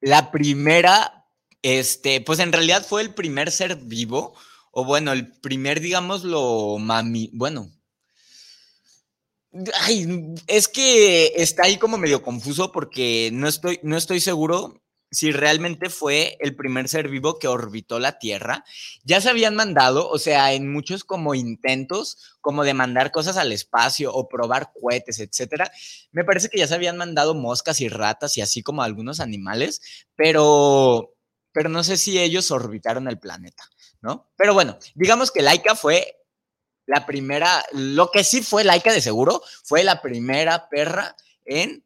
la primera, este, pues en realidad fue el primer ser vivo o bueno, el primer, digámoslo, mami, bueno. Ay, es que está ahí como medio confuso porque no estoy, no estoy seguro si realmente fue el primer ser vivo que orbitó la Tierra. Ya se habían mandado, o sea, en muchos como intentos, como de mandar cosas al espacio o probar cohetes, etcétera. Me parece que ya se habían mandado moscas y ratas y así como algunos animales, pero, pero no sé si ellos orbitaron el planeta. ¿No? Pero bueno, digamos que Laika fue la primera, lo que sí fue Laika de seguro, fue la primera perra en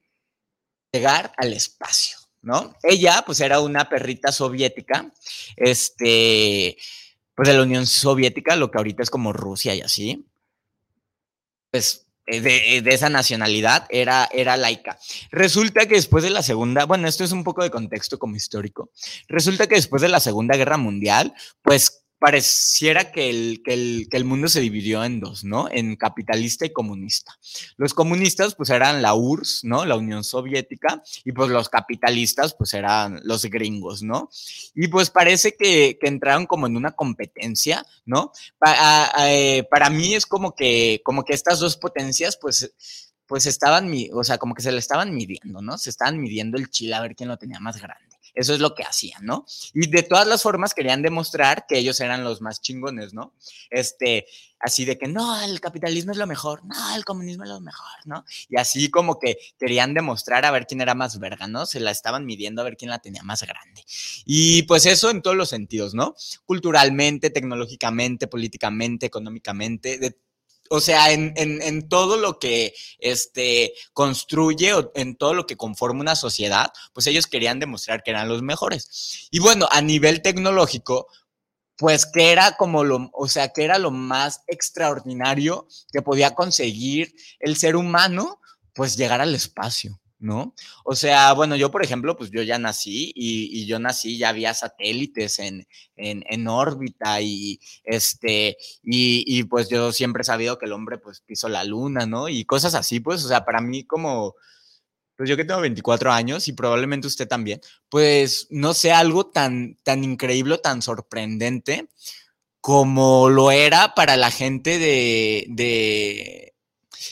llegar al espacio, ¿no? Ella, pues era una perrita soviética, este, pues de la Unión Soviética, lo que ahorita es como Rusia y así, pues eh, de, de, esa nacionalidad era, era laica. Resulta que después de la Segunda, bueno, esto es un poco de contexto como histórico, resulta que después de la Segunda Guerra Mundial, pues pareciera que el, que, el, mundo se dividió en dos, ¿no? En capitalista y comunista. Los comunistas, pues eran la URSS, ¿no? La Unión Soviética, y pues los capitalistas, pues eran los gringos, ¿no? Y pues parece que, entraron como en una competencia, ¿no? Eh, para mí es como que, como que estas dos potencias, pues pues estaban, o sea, como que se le estaban midiendo, ¿no? Se estaban midiendo el chile a ver quién lo tenía más grande. Eso es lo que hacían, ¿no? Y de todas las formas querían demostrar que ellos eran los más chingones, ¿no? Este, así de que no, el capitalismo es lo mejor, no, el comunismo es lo mejor, ¿no? Y así como que querían demostrar a ver quién era más verga, ¿no? Se la estaban midiendo a ver quién la tenía más grande. Y pues eso en todos los sentidos, ¿no? Culturalmente, tecnológicamente, políticamente, económicamente, de o sea, en, todo lo que este, construye o en todo lo que conforma una sociedad, pues ellos querían demostrar que eran los mejores. Y bueno, a nivel tecnológico, pues que era como lo, o sea, que era lo más extraordinario que podía conseguir el ser humano, pues llegar al espacio. ¿No? O sea, bueno, yo por ejemplo, pues yo ya nací y, yo nací, ya había satélites en, en, órbita y este, y, pues yo siempre he sabido que el hombre pues pisó la luna, ¿no? Y cosas así, pues, o sea, para mí como, pues yo que tengo 24 años y probablemente usted también, pues no sé, algo tan, tan increíble, tan sorprendente como lo era para la gente de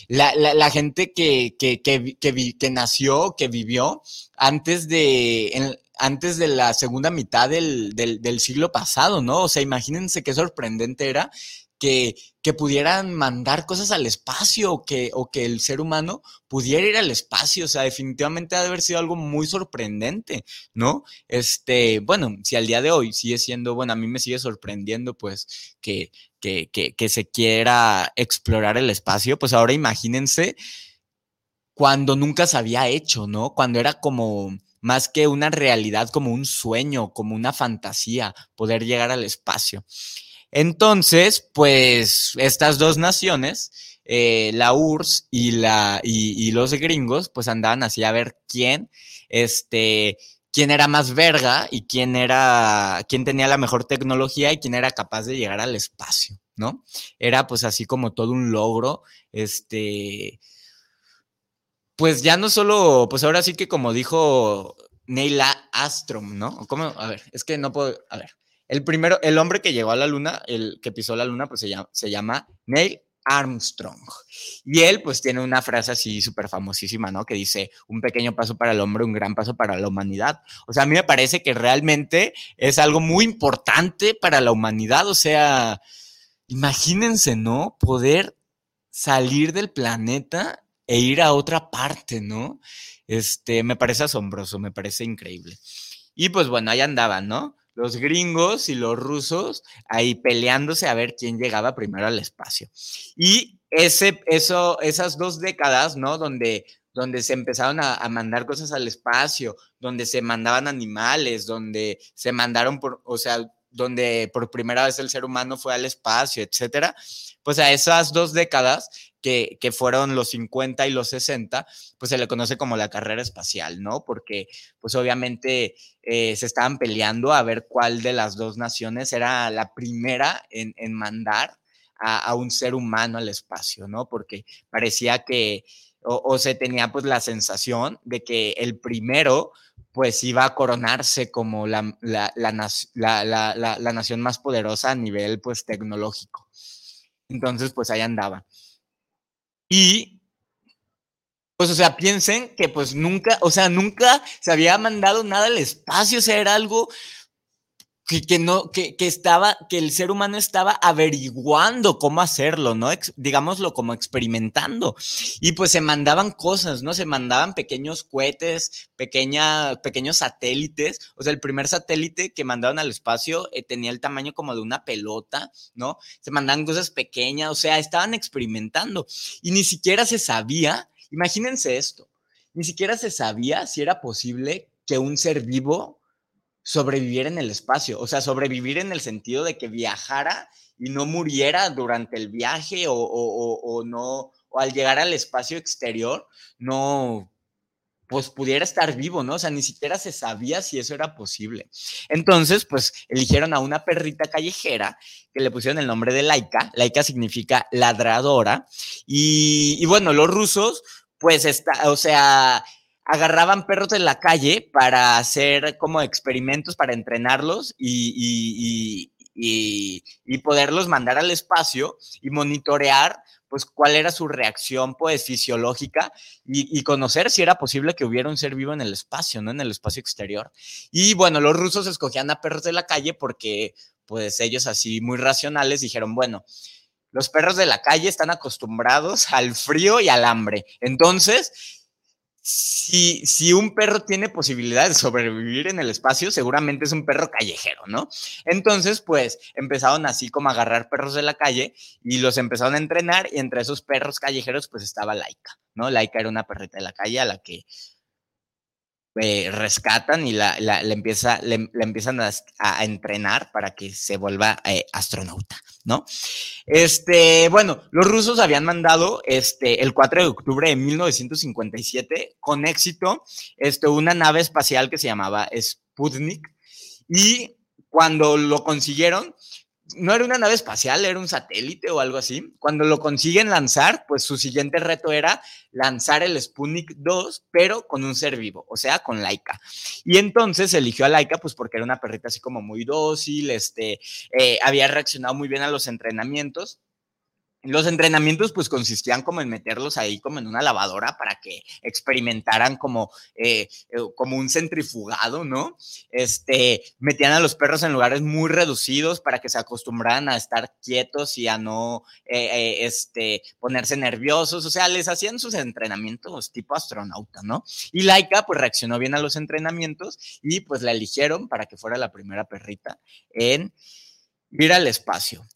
la, la, gente que, que, que, que, nació, que vivió antes de, antes de la segunda mitad del, del, del, siglo pasado, ¿no? O sea, imagínense qué sorprendente era que, que pudieran mandar cosas al espacio o que, o que el ser humano pudiera ir al espacio. O sea, definitivamente ha de haber sido algo muy sorprendente, ¿no? Este, bueno, si al día de hoy sigue siendo, bueno, a mí me sigue sorprendiendo, pues, que, que, que, que se quiera explorar el espacio, pues ahora imagínense cuando nunca se había hecho, ¿no? Cuando era como más que una realidad, como un sueño, como una fantasía, poder llegar al espacio. Entonces, pues estas dos naciones, eh, la URSS y, la, y, los gringos, pues andaban así a ver quién, este, quién era más verga y quién era, quién tenía la mejor tecnología y quién era capaz de llegar al espacio, ¿no? Era pues así como todo un logro, este, pues ya no solo, pues ahora sí que como dijo Neil Armstrong, ¿no? A ver, es que no puedo, a ver. El primero, el hombre que llegó a la luna, el que pisó la luna, pues se llama, Neil Armstrong. Y él pues tiene una frase así súper famosísima, ¿no? Que dice, un pequeño paso para el hombre, un gran paso para la humanidad. O sea, a mí me parece que realmente es algo muy importante para la humanidad. O sea, imagínense, ¿no? Poder salir del planeta e ir a otra parte, ¿no? Este, me parece asombroso, me parece increíble. Y pues bueno, ahí andaban, ¿no? Los gringos y los rusos ahí peleándose a ver quién llegaba primero al espacio. Y ese, eso, esas dos décadas, ¿no? Donde, donde se empezaron a, mandar cosas al espacio, donde se mandaban animales, donde se mandaron por, o sea, donde por primera vez el ser humano fue al espacio, etcétera, pues a esas dos décadas que, fueron los 50 y los 60, pues se le conoce como la carrera espacial, ¿no? Porque pues obviamente eh, se estaban peleando a ver cuál de las dos naciones era la primera en, mandar a, un ser humano al espacio, ¿no? Porque parecía que, o, se tenía pues la sensación de que el primero pues iba a coronarse como la, la, la, la, nación más poderosa a nivel pues tecnológico. Entonces, pues ahí andaba. Y, pues, o sea, piensen que pues nunca, o sea, nunca se había mandado nada al espacio, o sea, era algo que, no, que, que, estaba, que el ser humano estaba averiguando cómo hacerlo, ¿no? digámoslo como experimentando. Y pues se mandaban cosas, ¿no? Se mandaban pequeños cohetes, pequeña, pequeños satélites. O sea, el primer satélite que mandaron al espacio eh, tenía el tamaño como de una pelota, ¿no? Se mandaban cosas pequeñas, o sea, estaban experimentando. Y ni siquiera se sabía, imagínense esto, ni siquiera se sabía si era posible que un ser vivo sobrevivir en el espacio, o sea, sobrevivir en el sentido de que viajara y no muriera durante el viaje o, o, o, no, o al llegar al espacio exterior, no, pues pudiera estar vivo, ¿no? O sea, ni siquiera se sabía si eso era posible. Entonces, pues eligieron a una perrita callejera que le pusieron el nombre de Laika. Laika significa ladradora. Y, y bueno, los rusos, pues está, o sea, agarraban perros de la calle para hacer como experimentos, para entrenarlos y, y, poderlos mandar al espacio y monitorear pues cuál era su reacción pues fisiológica y, conocer si era posible que hubiera un ser vivo en el espacio, ¿no? En el espacio exterior. Y bueno, los rusos escogían a perros de la calle porque pues ellos así muy racionales dijeron, bueno, los perros de la calle están acostumbrados al frío y al hambre. Entonces, si, si, un perro tiene posibilidad de sobrevivir en el espacio, seguramente es un perro callejero, ¿no? Entonces, pues empezaron así como a agarrar perros de la calle y los empezaron a entrenar y entre esos perros callejeros pues estaba Laika, ¿no? Laika era una perrita de la calle a la que eh, rescatan y la, la, empieza, le, empiezan a, entrenar para que se vuelva eh, astronauta, ¿no? Este, bueno, los rusos habían mandado este, el 4 de octubre de 1957 con éxito este, una nave espacial que se llamaba Sputnik y cuando lo consiguieron, no era una nave espacial, era un satélite o algo así. Cuando lo consiguen lanzar, pues su siguiente reto era lanzar el Sputnik 2, pero con un ser vivo, o sea, con Laika. Y entonces eligió a Laika, pues porque era una perrita así como muy dócil, este, eh, había reaccionado muy bien a los entrenamientos los entrenamientos pues consistían como en meterlos ahí como en una lavadora para que experimentaran como, eh, eh, como un centrifugado, ¿no? Este, metían a los perros en lugares muy reducidos para que se acostumbraran a estar quietos y a no eh, este, ponerse nerviosos, o sea, les hacían sus entrenamientos tipo astronauta, ¿no? Y Laika pues reaccionó bien a los entrenamientos y pues la eligieron para que fuera la primera perrita en ir al espacio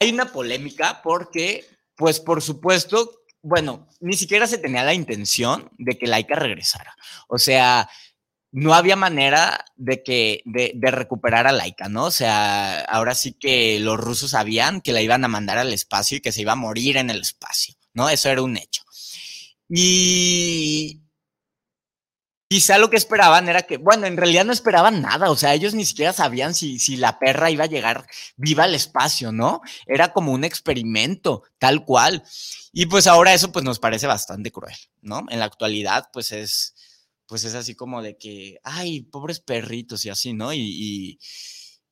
hay una polémica porque, pues por supuesto, bueno, ni siquiera se tenía la intención de que Laika regresara. O sea, no había manera de que de, recuperar a Laika, ¿no? O sea, ahora sí que los rusos sabían que la iban a mandar al espacio y que se iba a morir en el espacio, ¿no? Eso era un hecho. Y quizá lo que esperaban era que, bueno, en realidad no esperaban nada, o sea, ellos ni siquiera sabían si, si la perra iba a llegar viva al espacio, ¿no? Era como un experimento, tal cual. Y pues ahora eso pues nos parece bastante cruel, ¿no? En la actualidad pues es pues es así como de que, ay, pobres perritos y así, ¿no? Y,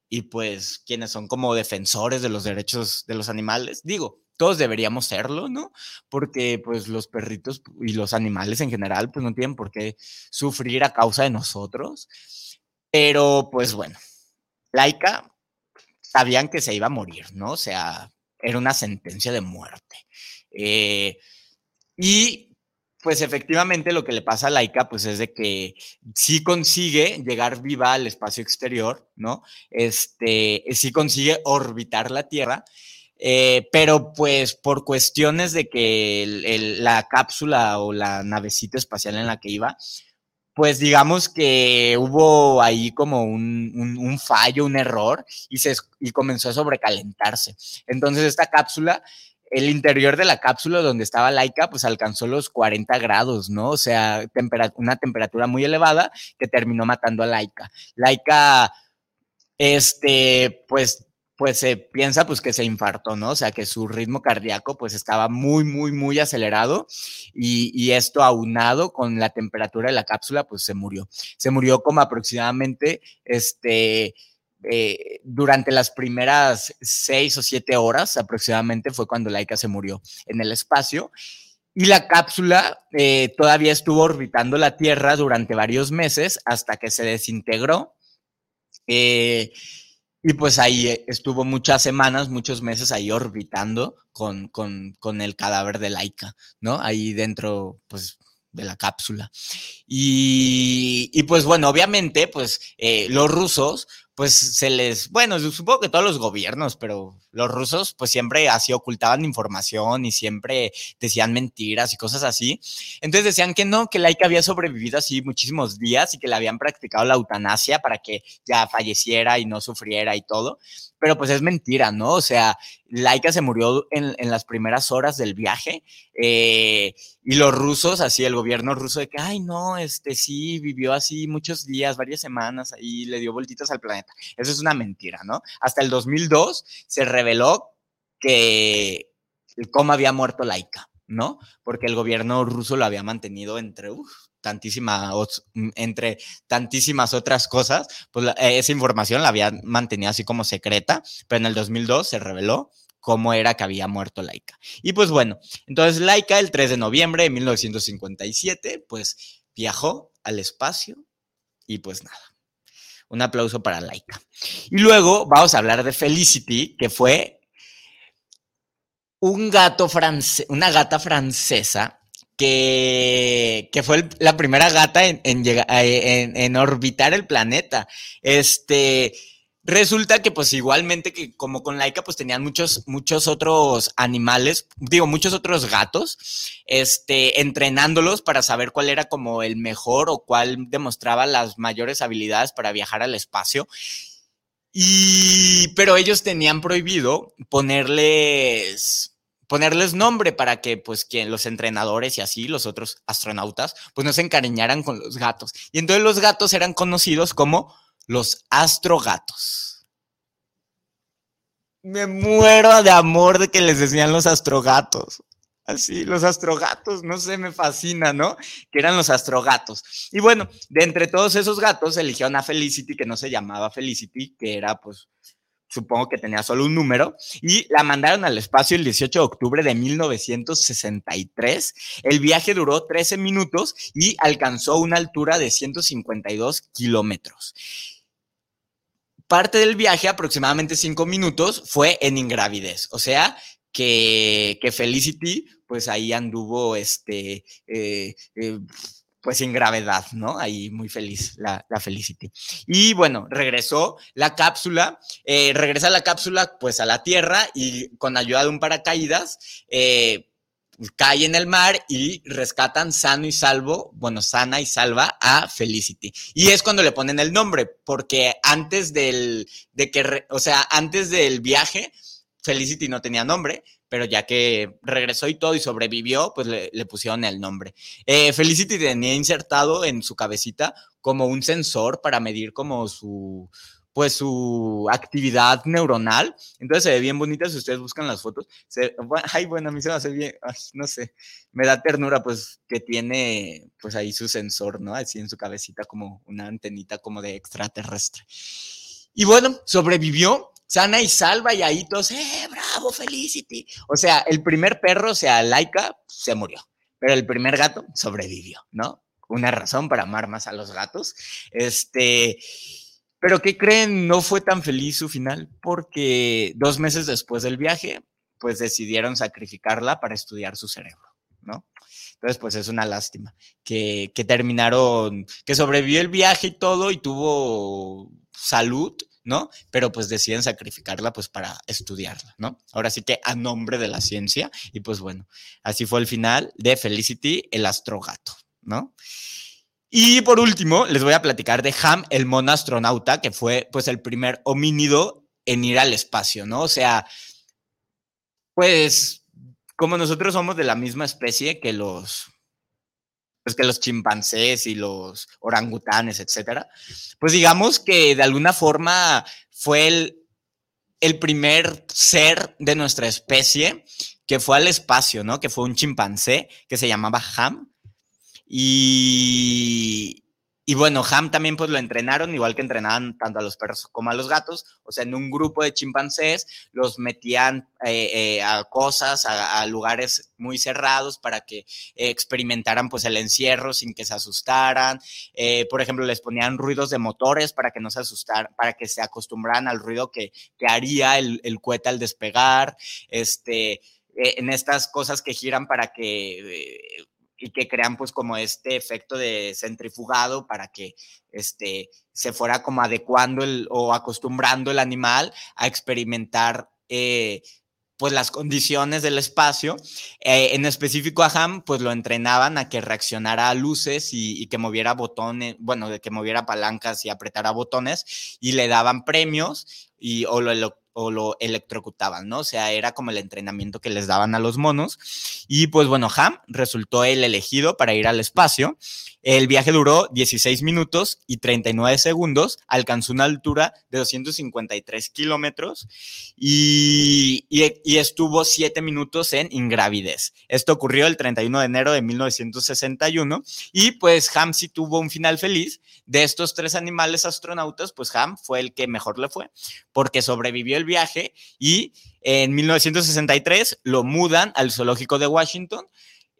y, pues quienes son como defensores de los derechos de los animales, digo, todos deberíamos serlo, ¿no? Porque pues los perritos y los animales en general pues no tienen por qué sufrir a causa de nosotros. Pero pues bueno, Laika sabían que se iba a morir, ¿no? O sea, era una sentencia de muerte. Eh, y pues efectivamente lo que le pasa a Laika, pues es de que sí consigue llegar viva al espacio exterior, ¿no? Este, sí consigue orbitar la Tierra, eh, pero pues por cuestiones de que la cápsula o la navecita espacial en la que iba, pues digamos que hubo ahí como un, fallo, un error, y, se, y comenzó a sobrecalentarse. Entonces esta cápsula el interior de la cápsula donde estaba Laika, pues alcanzó los 40 grados, ¿no? O sea, una temperatura muy elevada que terminó matando a Laika. Laika, este, pues, pues se piensa pues que se infartó, ¿no? O sea, que su ritmo cardíaco pues estaba muy, muy, muy acelerado y, y esto aunado con la temperatura de la cápsula pues se murió. Se murió como aproximadamente, este, eh, durante las primeras seis o siete horas aproximadamente fue cuando Laika se murió en el espacio. Y la cápsula eh, todavía estuvo orbitando la Tierra durante varios meses hasta que se desintegró. Eh, y pues ahí estuvo muchas semanas, muchos meses ahí orbitando con, con, con el cadáver de Laika, ¿no? Ahí dentro, pues de la cápsula. Y, y, pues bueno, obviamente, pues los rusos pues se les, bueno, supongo que todos los gobiernos, pero los rusos pues siempre así ocultaban información y siempre decían mentiras y cosas así. Entonces decían que no, que Laika había sobrevivido así muchísimos días y que le habían practicado la eutanasia para que ya falleciera y no sufriera y todo. Pero pues es mentira, ¿no? O sea, Laika se murió en, en las primeras horas del viaje eh, y los rusos, así el gobierno ruso de que, ay, no, este sí, vivió así muchos días, varias semanas ahí, le dio vueltitas al planeta. Eso es una mentira, ¿no? Hasta el 2002 se reveló que cómo había muerto Laika, ¿no? Porque el gobierno ruso lo había mantenido entre, entre tantísimas otras cosas, pues esa información la había mantenido así como secreta, pero en el 2002 se reveló cómo era que había muerto Laika. Y pues bueno, entonces Laika el 3 de noviembre de 1957, pues viajó al espacio y pues nada, un aplauso para Laika. Y luego vamos a hablar de Felicity, que fue un gato francés, una gata francesa que, que fue la primera gata en, en, en, en, orbitar el planeta. Este, Resulta que pues igualmente que como con Laika pues tenían muchos, muchos otros animales, digo, muchos otros gatos, este, entrenándolos para saber cuál era como el mejor o cuál demostraba las mayores habilidades para viajar al espacio. Y, pero ellos tenían prohibido ponerles, ponerles nombre para que pues quien los entrenadores y así los otros astronautas pues no se encariñaran con los gatos. Y entonces los gatos eran conocidos como los astrogatos. Me muero de amor de que les decían los astrogatos. Así, los astrogatos, no sé, me fascina, ¿no? Que eran los astrogatos. Y bueno, de entre todos esos gatos eligieron a Felicity, que no se llamaba Felicity, que era pues supongo que tenía solo un número, y la mandaron al espacio el 18 de octubre de 1963. El viaje duró 13 minutos y alcanzó una altura de 152 kilómetros parte del viaje, aproximadamente cinco minutos, fue en ingravidez. O sea, que, que Felicity, pues ahí anduvo, este, eh, eh, pues sin gravedad, ¿no? Ahí muy feliz la, la Felicity. Y bueno, regresó la cápsula, eh, regresa la cápsula pues a la Tierra y con ayuda de un paracaídas, cae en el mar y rescatan sano y salvo, bueno, sana y salva a Felicity. Y es cuando le ponen el nombre, porque antes del, de que, o sea, antes del viaje, Felicity no tenía nombre, pero ya que regresó y todo y sobrevivió, pues le, pusieron el nombre. Eh, Felicity tenía insertado en su cabecita como un sensor para medir como su, pues su actividad neuronal. Entonces se ve bien bonita si ustedes buscan las fotos. ay, bueno, a mí se me hace bien, no sé, me da ternura pues que tiene pues ahí su sensor, ¿no? Así en su cabecita como una antenita como de extraterrestre. Y bueno, sobrevivió sana y salva y ahí todos, ¡eh, bravo, Felicity! O sea, el primer perro, o sea, Laika, se murió, pero el primer gato sobrevivió, ¿no? Una razón para amar más a los gatos. Este, pero ¿qué creen? No fue tan feliz su final porque dos meses después del viaje, pues decidieron sacrificarla para estudiar su cerebro, ¿no? Entonces, pues es una lástima que, que terminaron, que sobrevivió el viaje y todo y tuvo salud, ¿no? Pero pues deciden sacrificarla pues para estudiarla, ¿no? Ahora sí que a nombre de la ciencia y pues bueno, así fue el final de Felicity, el astrogato, ¿no? Y por último, les voy a platicar de Ham, el mono astronauta, que fue pues el primer homínido en ir al espacio, ¿no? O sea, pues como nosotros somos de la misma especie que los pues que los chimpancés y los orangutanes, etcétera, pues digamos que de alguna forma fue el, el primer ser de nuestra especie que fue al espacio, ¿no? Que fue un chimpancé que se llamaba Ham y, y bueno, Ham también pues lo entrenaron, igual que entrenaban tanto a los perros como a los gatos, o sea, en un grupo de chimpancés los metían eh, eh, a cosas, a, lugares muy cerrados para que experimentaran pues el encierro sin que se asustaran. Eh, por ejemplo, les ponían ruidos de motores para que no se asustaran, para que se acostumbraran al ruido que, que haría el, el cohete al despegar. Este, en estas cosas que giran para que y que crean pues como este efecto de centrifugado para que este, se fuera como adecuando el, o acostumbrando el animal a experimentar eh, pues las condiciones del espacio. Eh, en específico a Ham, pues lo entrenaban a que reaccionara a luces y, que moviera botones, bueno, de que moviera palancas y apretara botones y le daban premios y o lo, o lo electrocutaban, ¿no? O sea, era como el entrenamiento que les daban a los monos. Y pues bueno, Ham resultó el elegido para ir al espacio. El viaje duró 16 minutos y 39 segundos, alcanzó una altura de 253 kilómetros y, y, estuvo 7 minutos en ingravidez. Esto ocurrió el 31 de enero de 1961 y pues Ham sí tuvo un final feliz. De estos tres animales astronautas, pues Ham fue el que mejor le fue porque sobrevivió el viaje y en 1963 lo mudan al zoológico de Washington,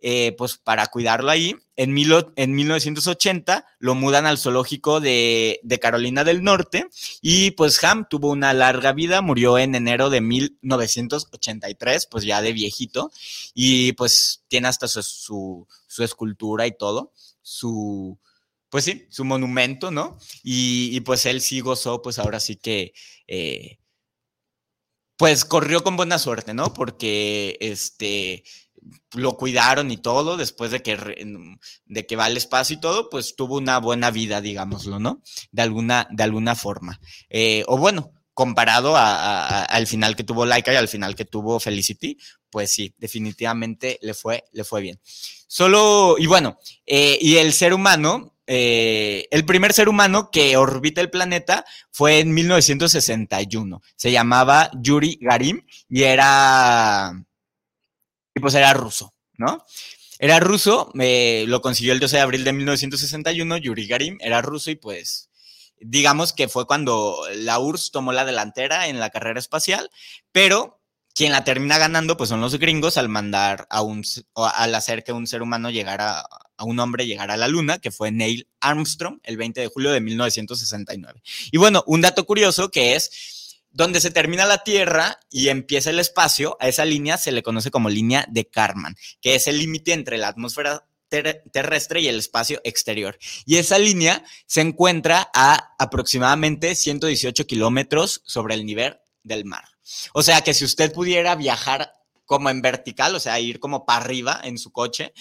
eh, pues para cuidarlo ahí. En, en 1980 lo mudan al zoológico de, de, Carolina del Norte y pues Ham tuvo una larga vida, murió en enero de 1983, pues ya de viejito, y pues tiene hasta su, su, escultura y todo, su, pues sí, su monumento, ¿no? Y, pues él sí gozó, pues ahora sí que... Eh, pues corrió con buena suerte, ¿no? Porque este lo cuidaron y todo, después de que, de que va al espacio y todo, pues tuvo una buena vida, digámoslo, ¿no? De alguna, de alguna forma. Eh, o bueno, comparado al final que tuvo Laika y al final que tuvo Felicity, pues sí, definitivamente le fue, le fue bien. Solo, y bueno, eh, y el ser humano, eh, el primer ser humano que orbita el planeta fue en 1961. Se llamaba Yuri Garim y era, y pues era ruso, ¿no? Era ruso, eh, lo consiguió el 12 de abril de 1961, Yuri Garim era ruso y pues digamos que fue cuando la URSS tomó la delantera en la carrera espacial, pero quien la termina ganando, pues son los gringos al mandar a un, al hacer que un ser humano llegara, a un hombre llegara a la luna, que fue Neil Armstrong, el 20 de julio de 1969. Y bueno, un dato curioso que es donde se termina la Tierra y empieza el espacio, a esa línea se le conoce como línea de Karman, que es el límite entre la atmósfera terrestre y el espacio exterior. Y esa línea se encuentra a aproximadamente 118 kilómetros sobre el nivel del mar. O sea que si usted pudiera viajar como en vertical, o sea, ir como para arriba en su coche,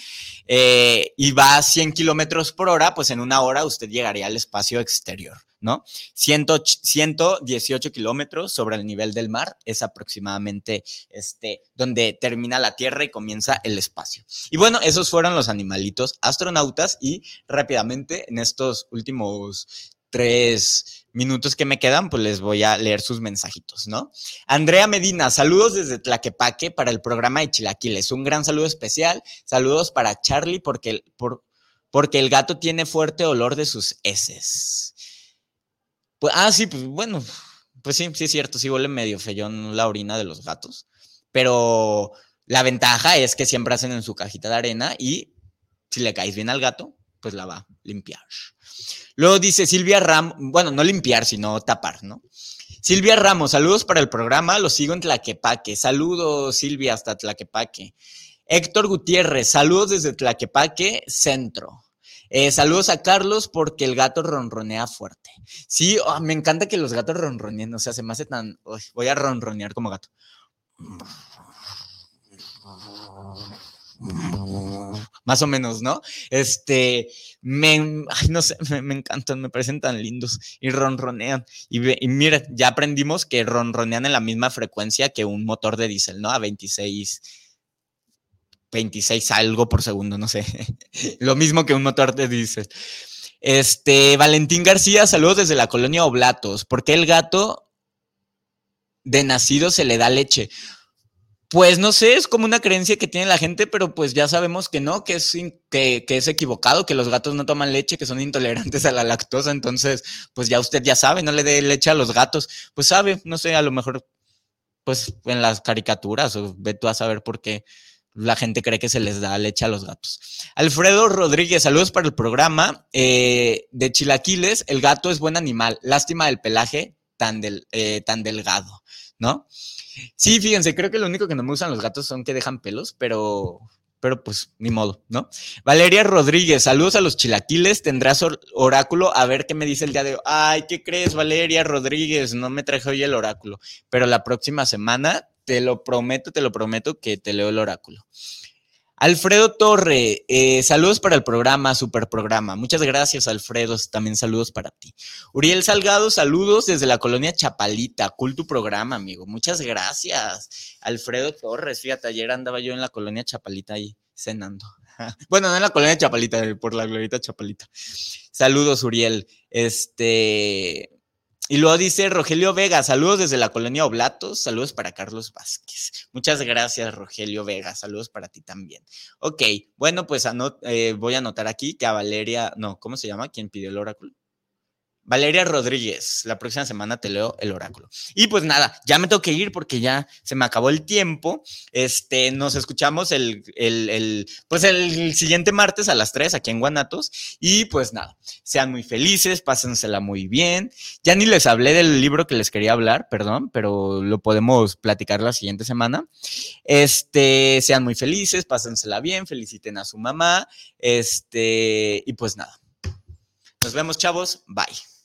eh, y va a 100 kilómetros por hora, pues en una hora usted llegaría al espacio exterior. ¿no? 118 kilómetros sobre el nivel del mar es aproximadamente este, donde termina la Tierra y comienza el espacio. Y bueno, esos fueron los animalitos astronautas y rápidamente en estos últimos tres minutos que me quedan, pues les voy a leer sus mensajitos, ¿no? Andrea Medina, saludos desde Tlaquepaque para el programa de Chilaquiles. Un gran saludo especial. Saludos para Charlie porque, por, porque el gato tiene fuerte olor de sus heces. Pues, ah, sí, pues bueno, pues sí, sí es cierto, sí huele medio feyón la orina de los gatos, pero la ventaja es que siempre hacen en su cajita de arena y si le caes bien al gato, pues la va a limpiar. Luego dice Silvia Ramos, bueno, no limpiar, sino tapar, ¿no? Silvia Ramos, saludos para el programa, lo sigo en Tlaquepaque. Saludos, Silvia, hasta Tlaquepaque. Héctor Gutiérrez, saludos desde Tlaquepaque, centro. Eh, saludos a Carlos porque el gato ronronea fuerte. Sí, ah, me encanta que los gatos ronroneen, o sea, se me hace tan... voy a ronronear como gato. Más o menos, ¿no? Este, me, no sé, me, encantan, me parecen tan lindos y ronronean. Y, y mira, ya aprendimos que ronronean en la misma frecuencia que un motor de diésel, ¿no? A 26 26 algo por segundo, no sé. Lo mismo que un motor de diésel. Este, Valentín García, saludos desde la colonia Oblatos. ¿Por qué el gato de nacido se le da leche? Pues no sé, es como una creencia que tiene la gente, pero pues ya sabemos que no, que es, que, es equivocado, que los gatos no toman leche, que son intolerantes a la lactosa. Entonces, pues ya usted ya sabe, no le dé leche a los gatos. Pues sabe, no sé, a lo mejor, pues en las caricaturas, o ve tú a saber por qué la gente cree que se les da leche a los gatos. Alfredo Rodríguez, saludos para el programa. Eh, de Chilaquiles, el gato es buen animal. Lástima del pelaje tan, del, eh, tan delgado, ¿no? Sí, fíjense, creo que lo único que no me gustan los gatos son que dejan pelos, pero, pero pues ni modo, ¿no? Valeria Rodríguez, saludos a los chilaquiles, tendrás oráculo, a ver qué me dice el día de hoy. Ay, ¿qué crees, Valeria Rodríguez? No me traje hoy el oráculo, pero la próxima semana te lo prometo, te lo prometo que te leo el oráculo. Alfredo Torre, eh, saludos para el programa, super programa. Muchas gracias, Alfredo. También saludos para ti. Uriel Salgado, saludos desde la colonia Chapalita. Cool tu programa, amigo. Muchas gracias. Alfredo Torres, fíjate, ayer andaba yo en la colonia Chapalita ahí cenando. bueno, no en la colonia Chapalita, por la glorita Chapalita. Saludos, Uriel. Este. Y luego dice Rogelio Vega, saludos desde la colonia Oblatos, saludos para Carlos Vázquez. Muchas gracias, Rogelio Vega, saludos para ti también. Ok, bueno, pues eh, voy a anotar aquí que a Valeria, no, ¿cómo se llama? ¿Quién pidió el oráculo? Valeria Rodríguez, la próxima semana te leo el oráculo. Y pues nada, ya me tengo que ir porque ya se me acabó el tiempo. Este, nos escuchamos el, el, pues el siguiente martes a las 3 aquí en Guanatos. Y pues nada, sean muy felices, pásensela muy bien. Ya ni les hablé del libro que les quería hablar, perdón, pero lo podemos platicar la siguiente semana. Este, sean muy felices, pásensela bien, feliciten a su mamá. Este, y pues nada. Nos vemos, chavos. Bye.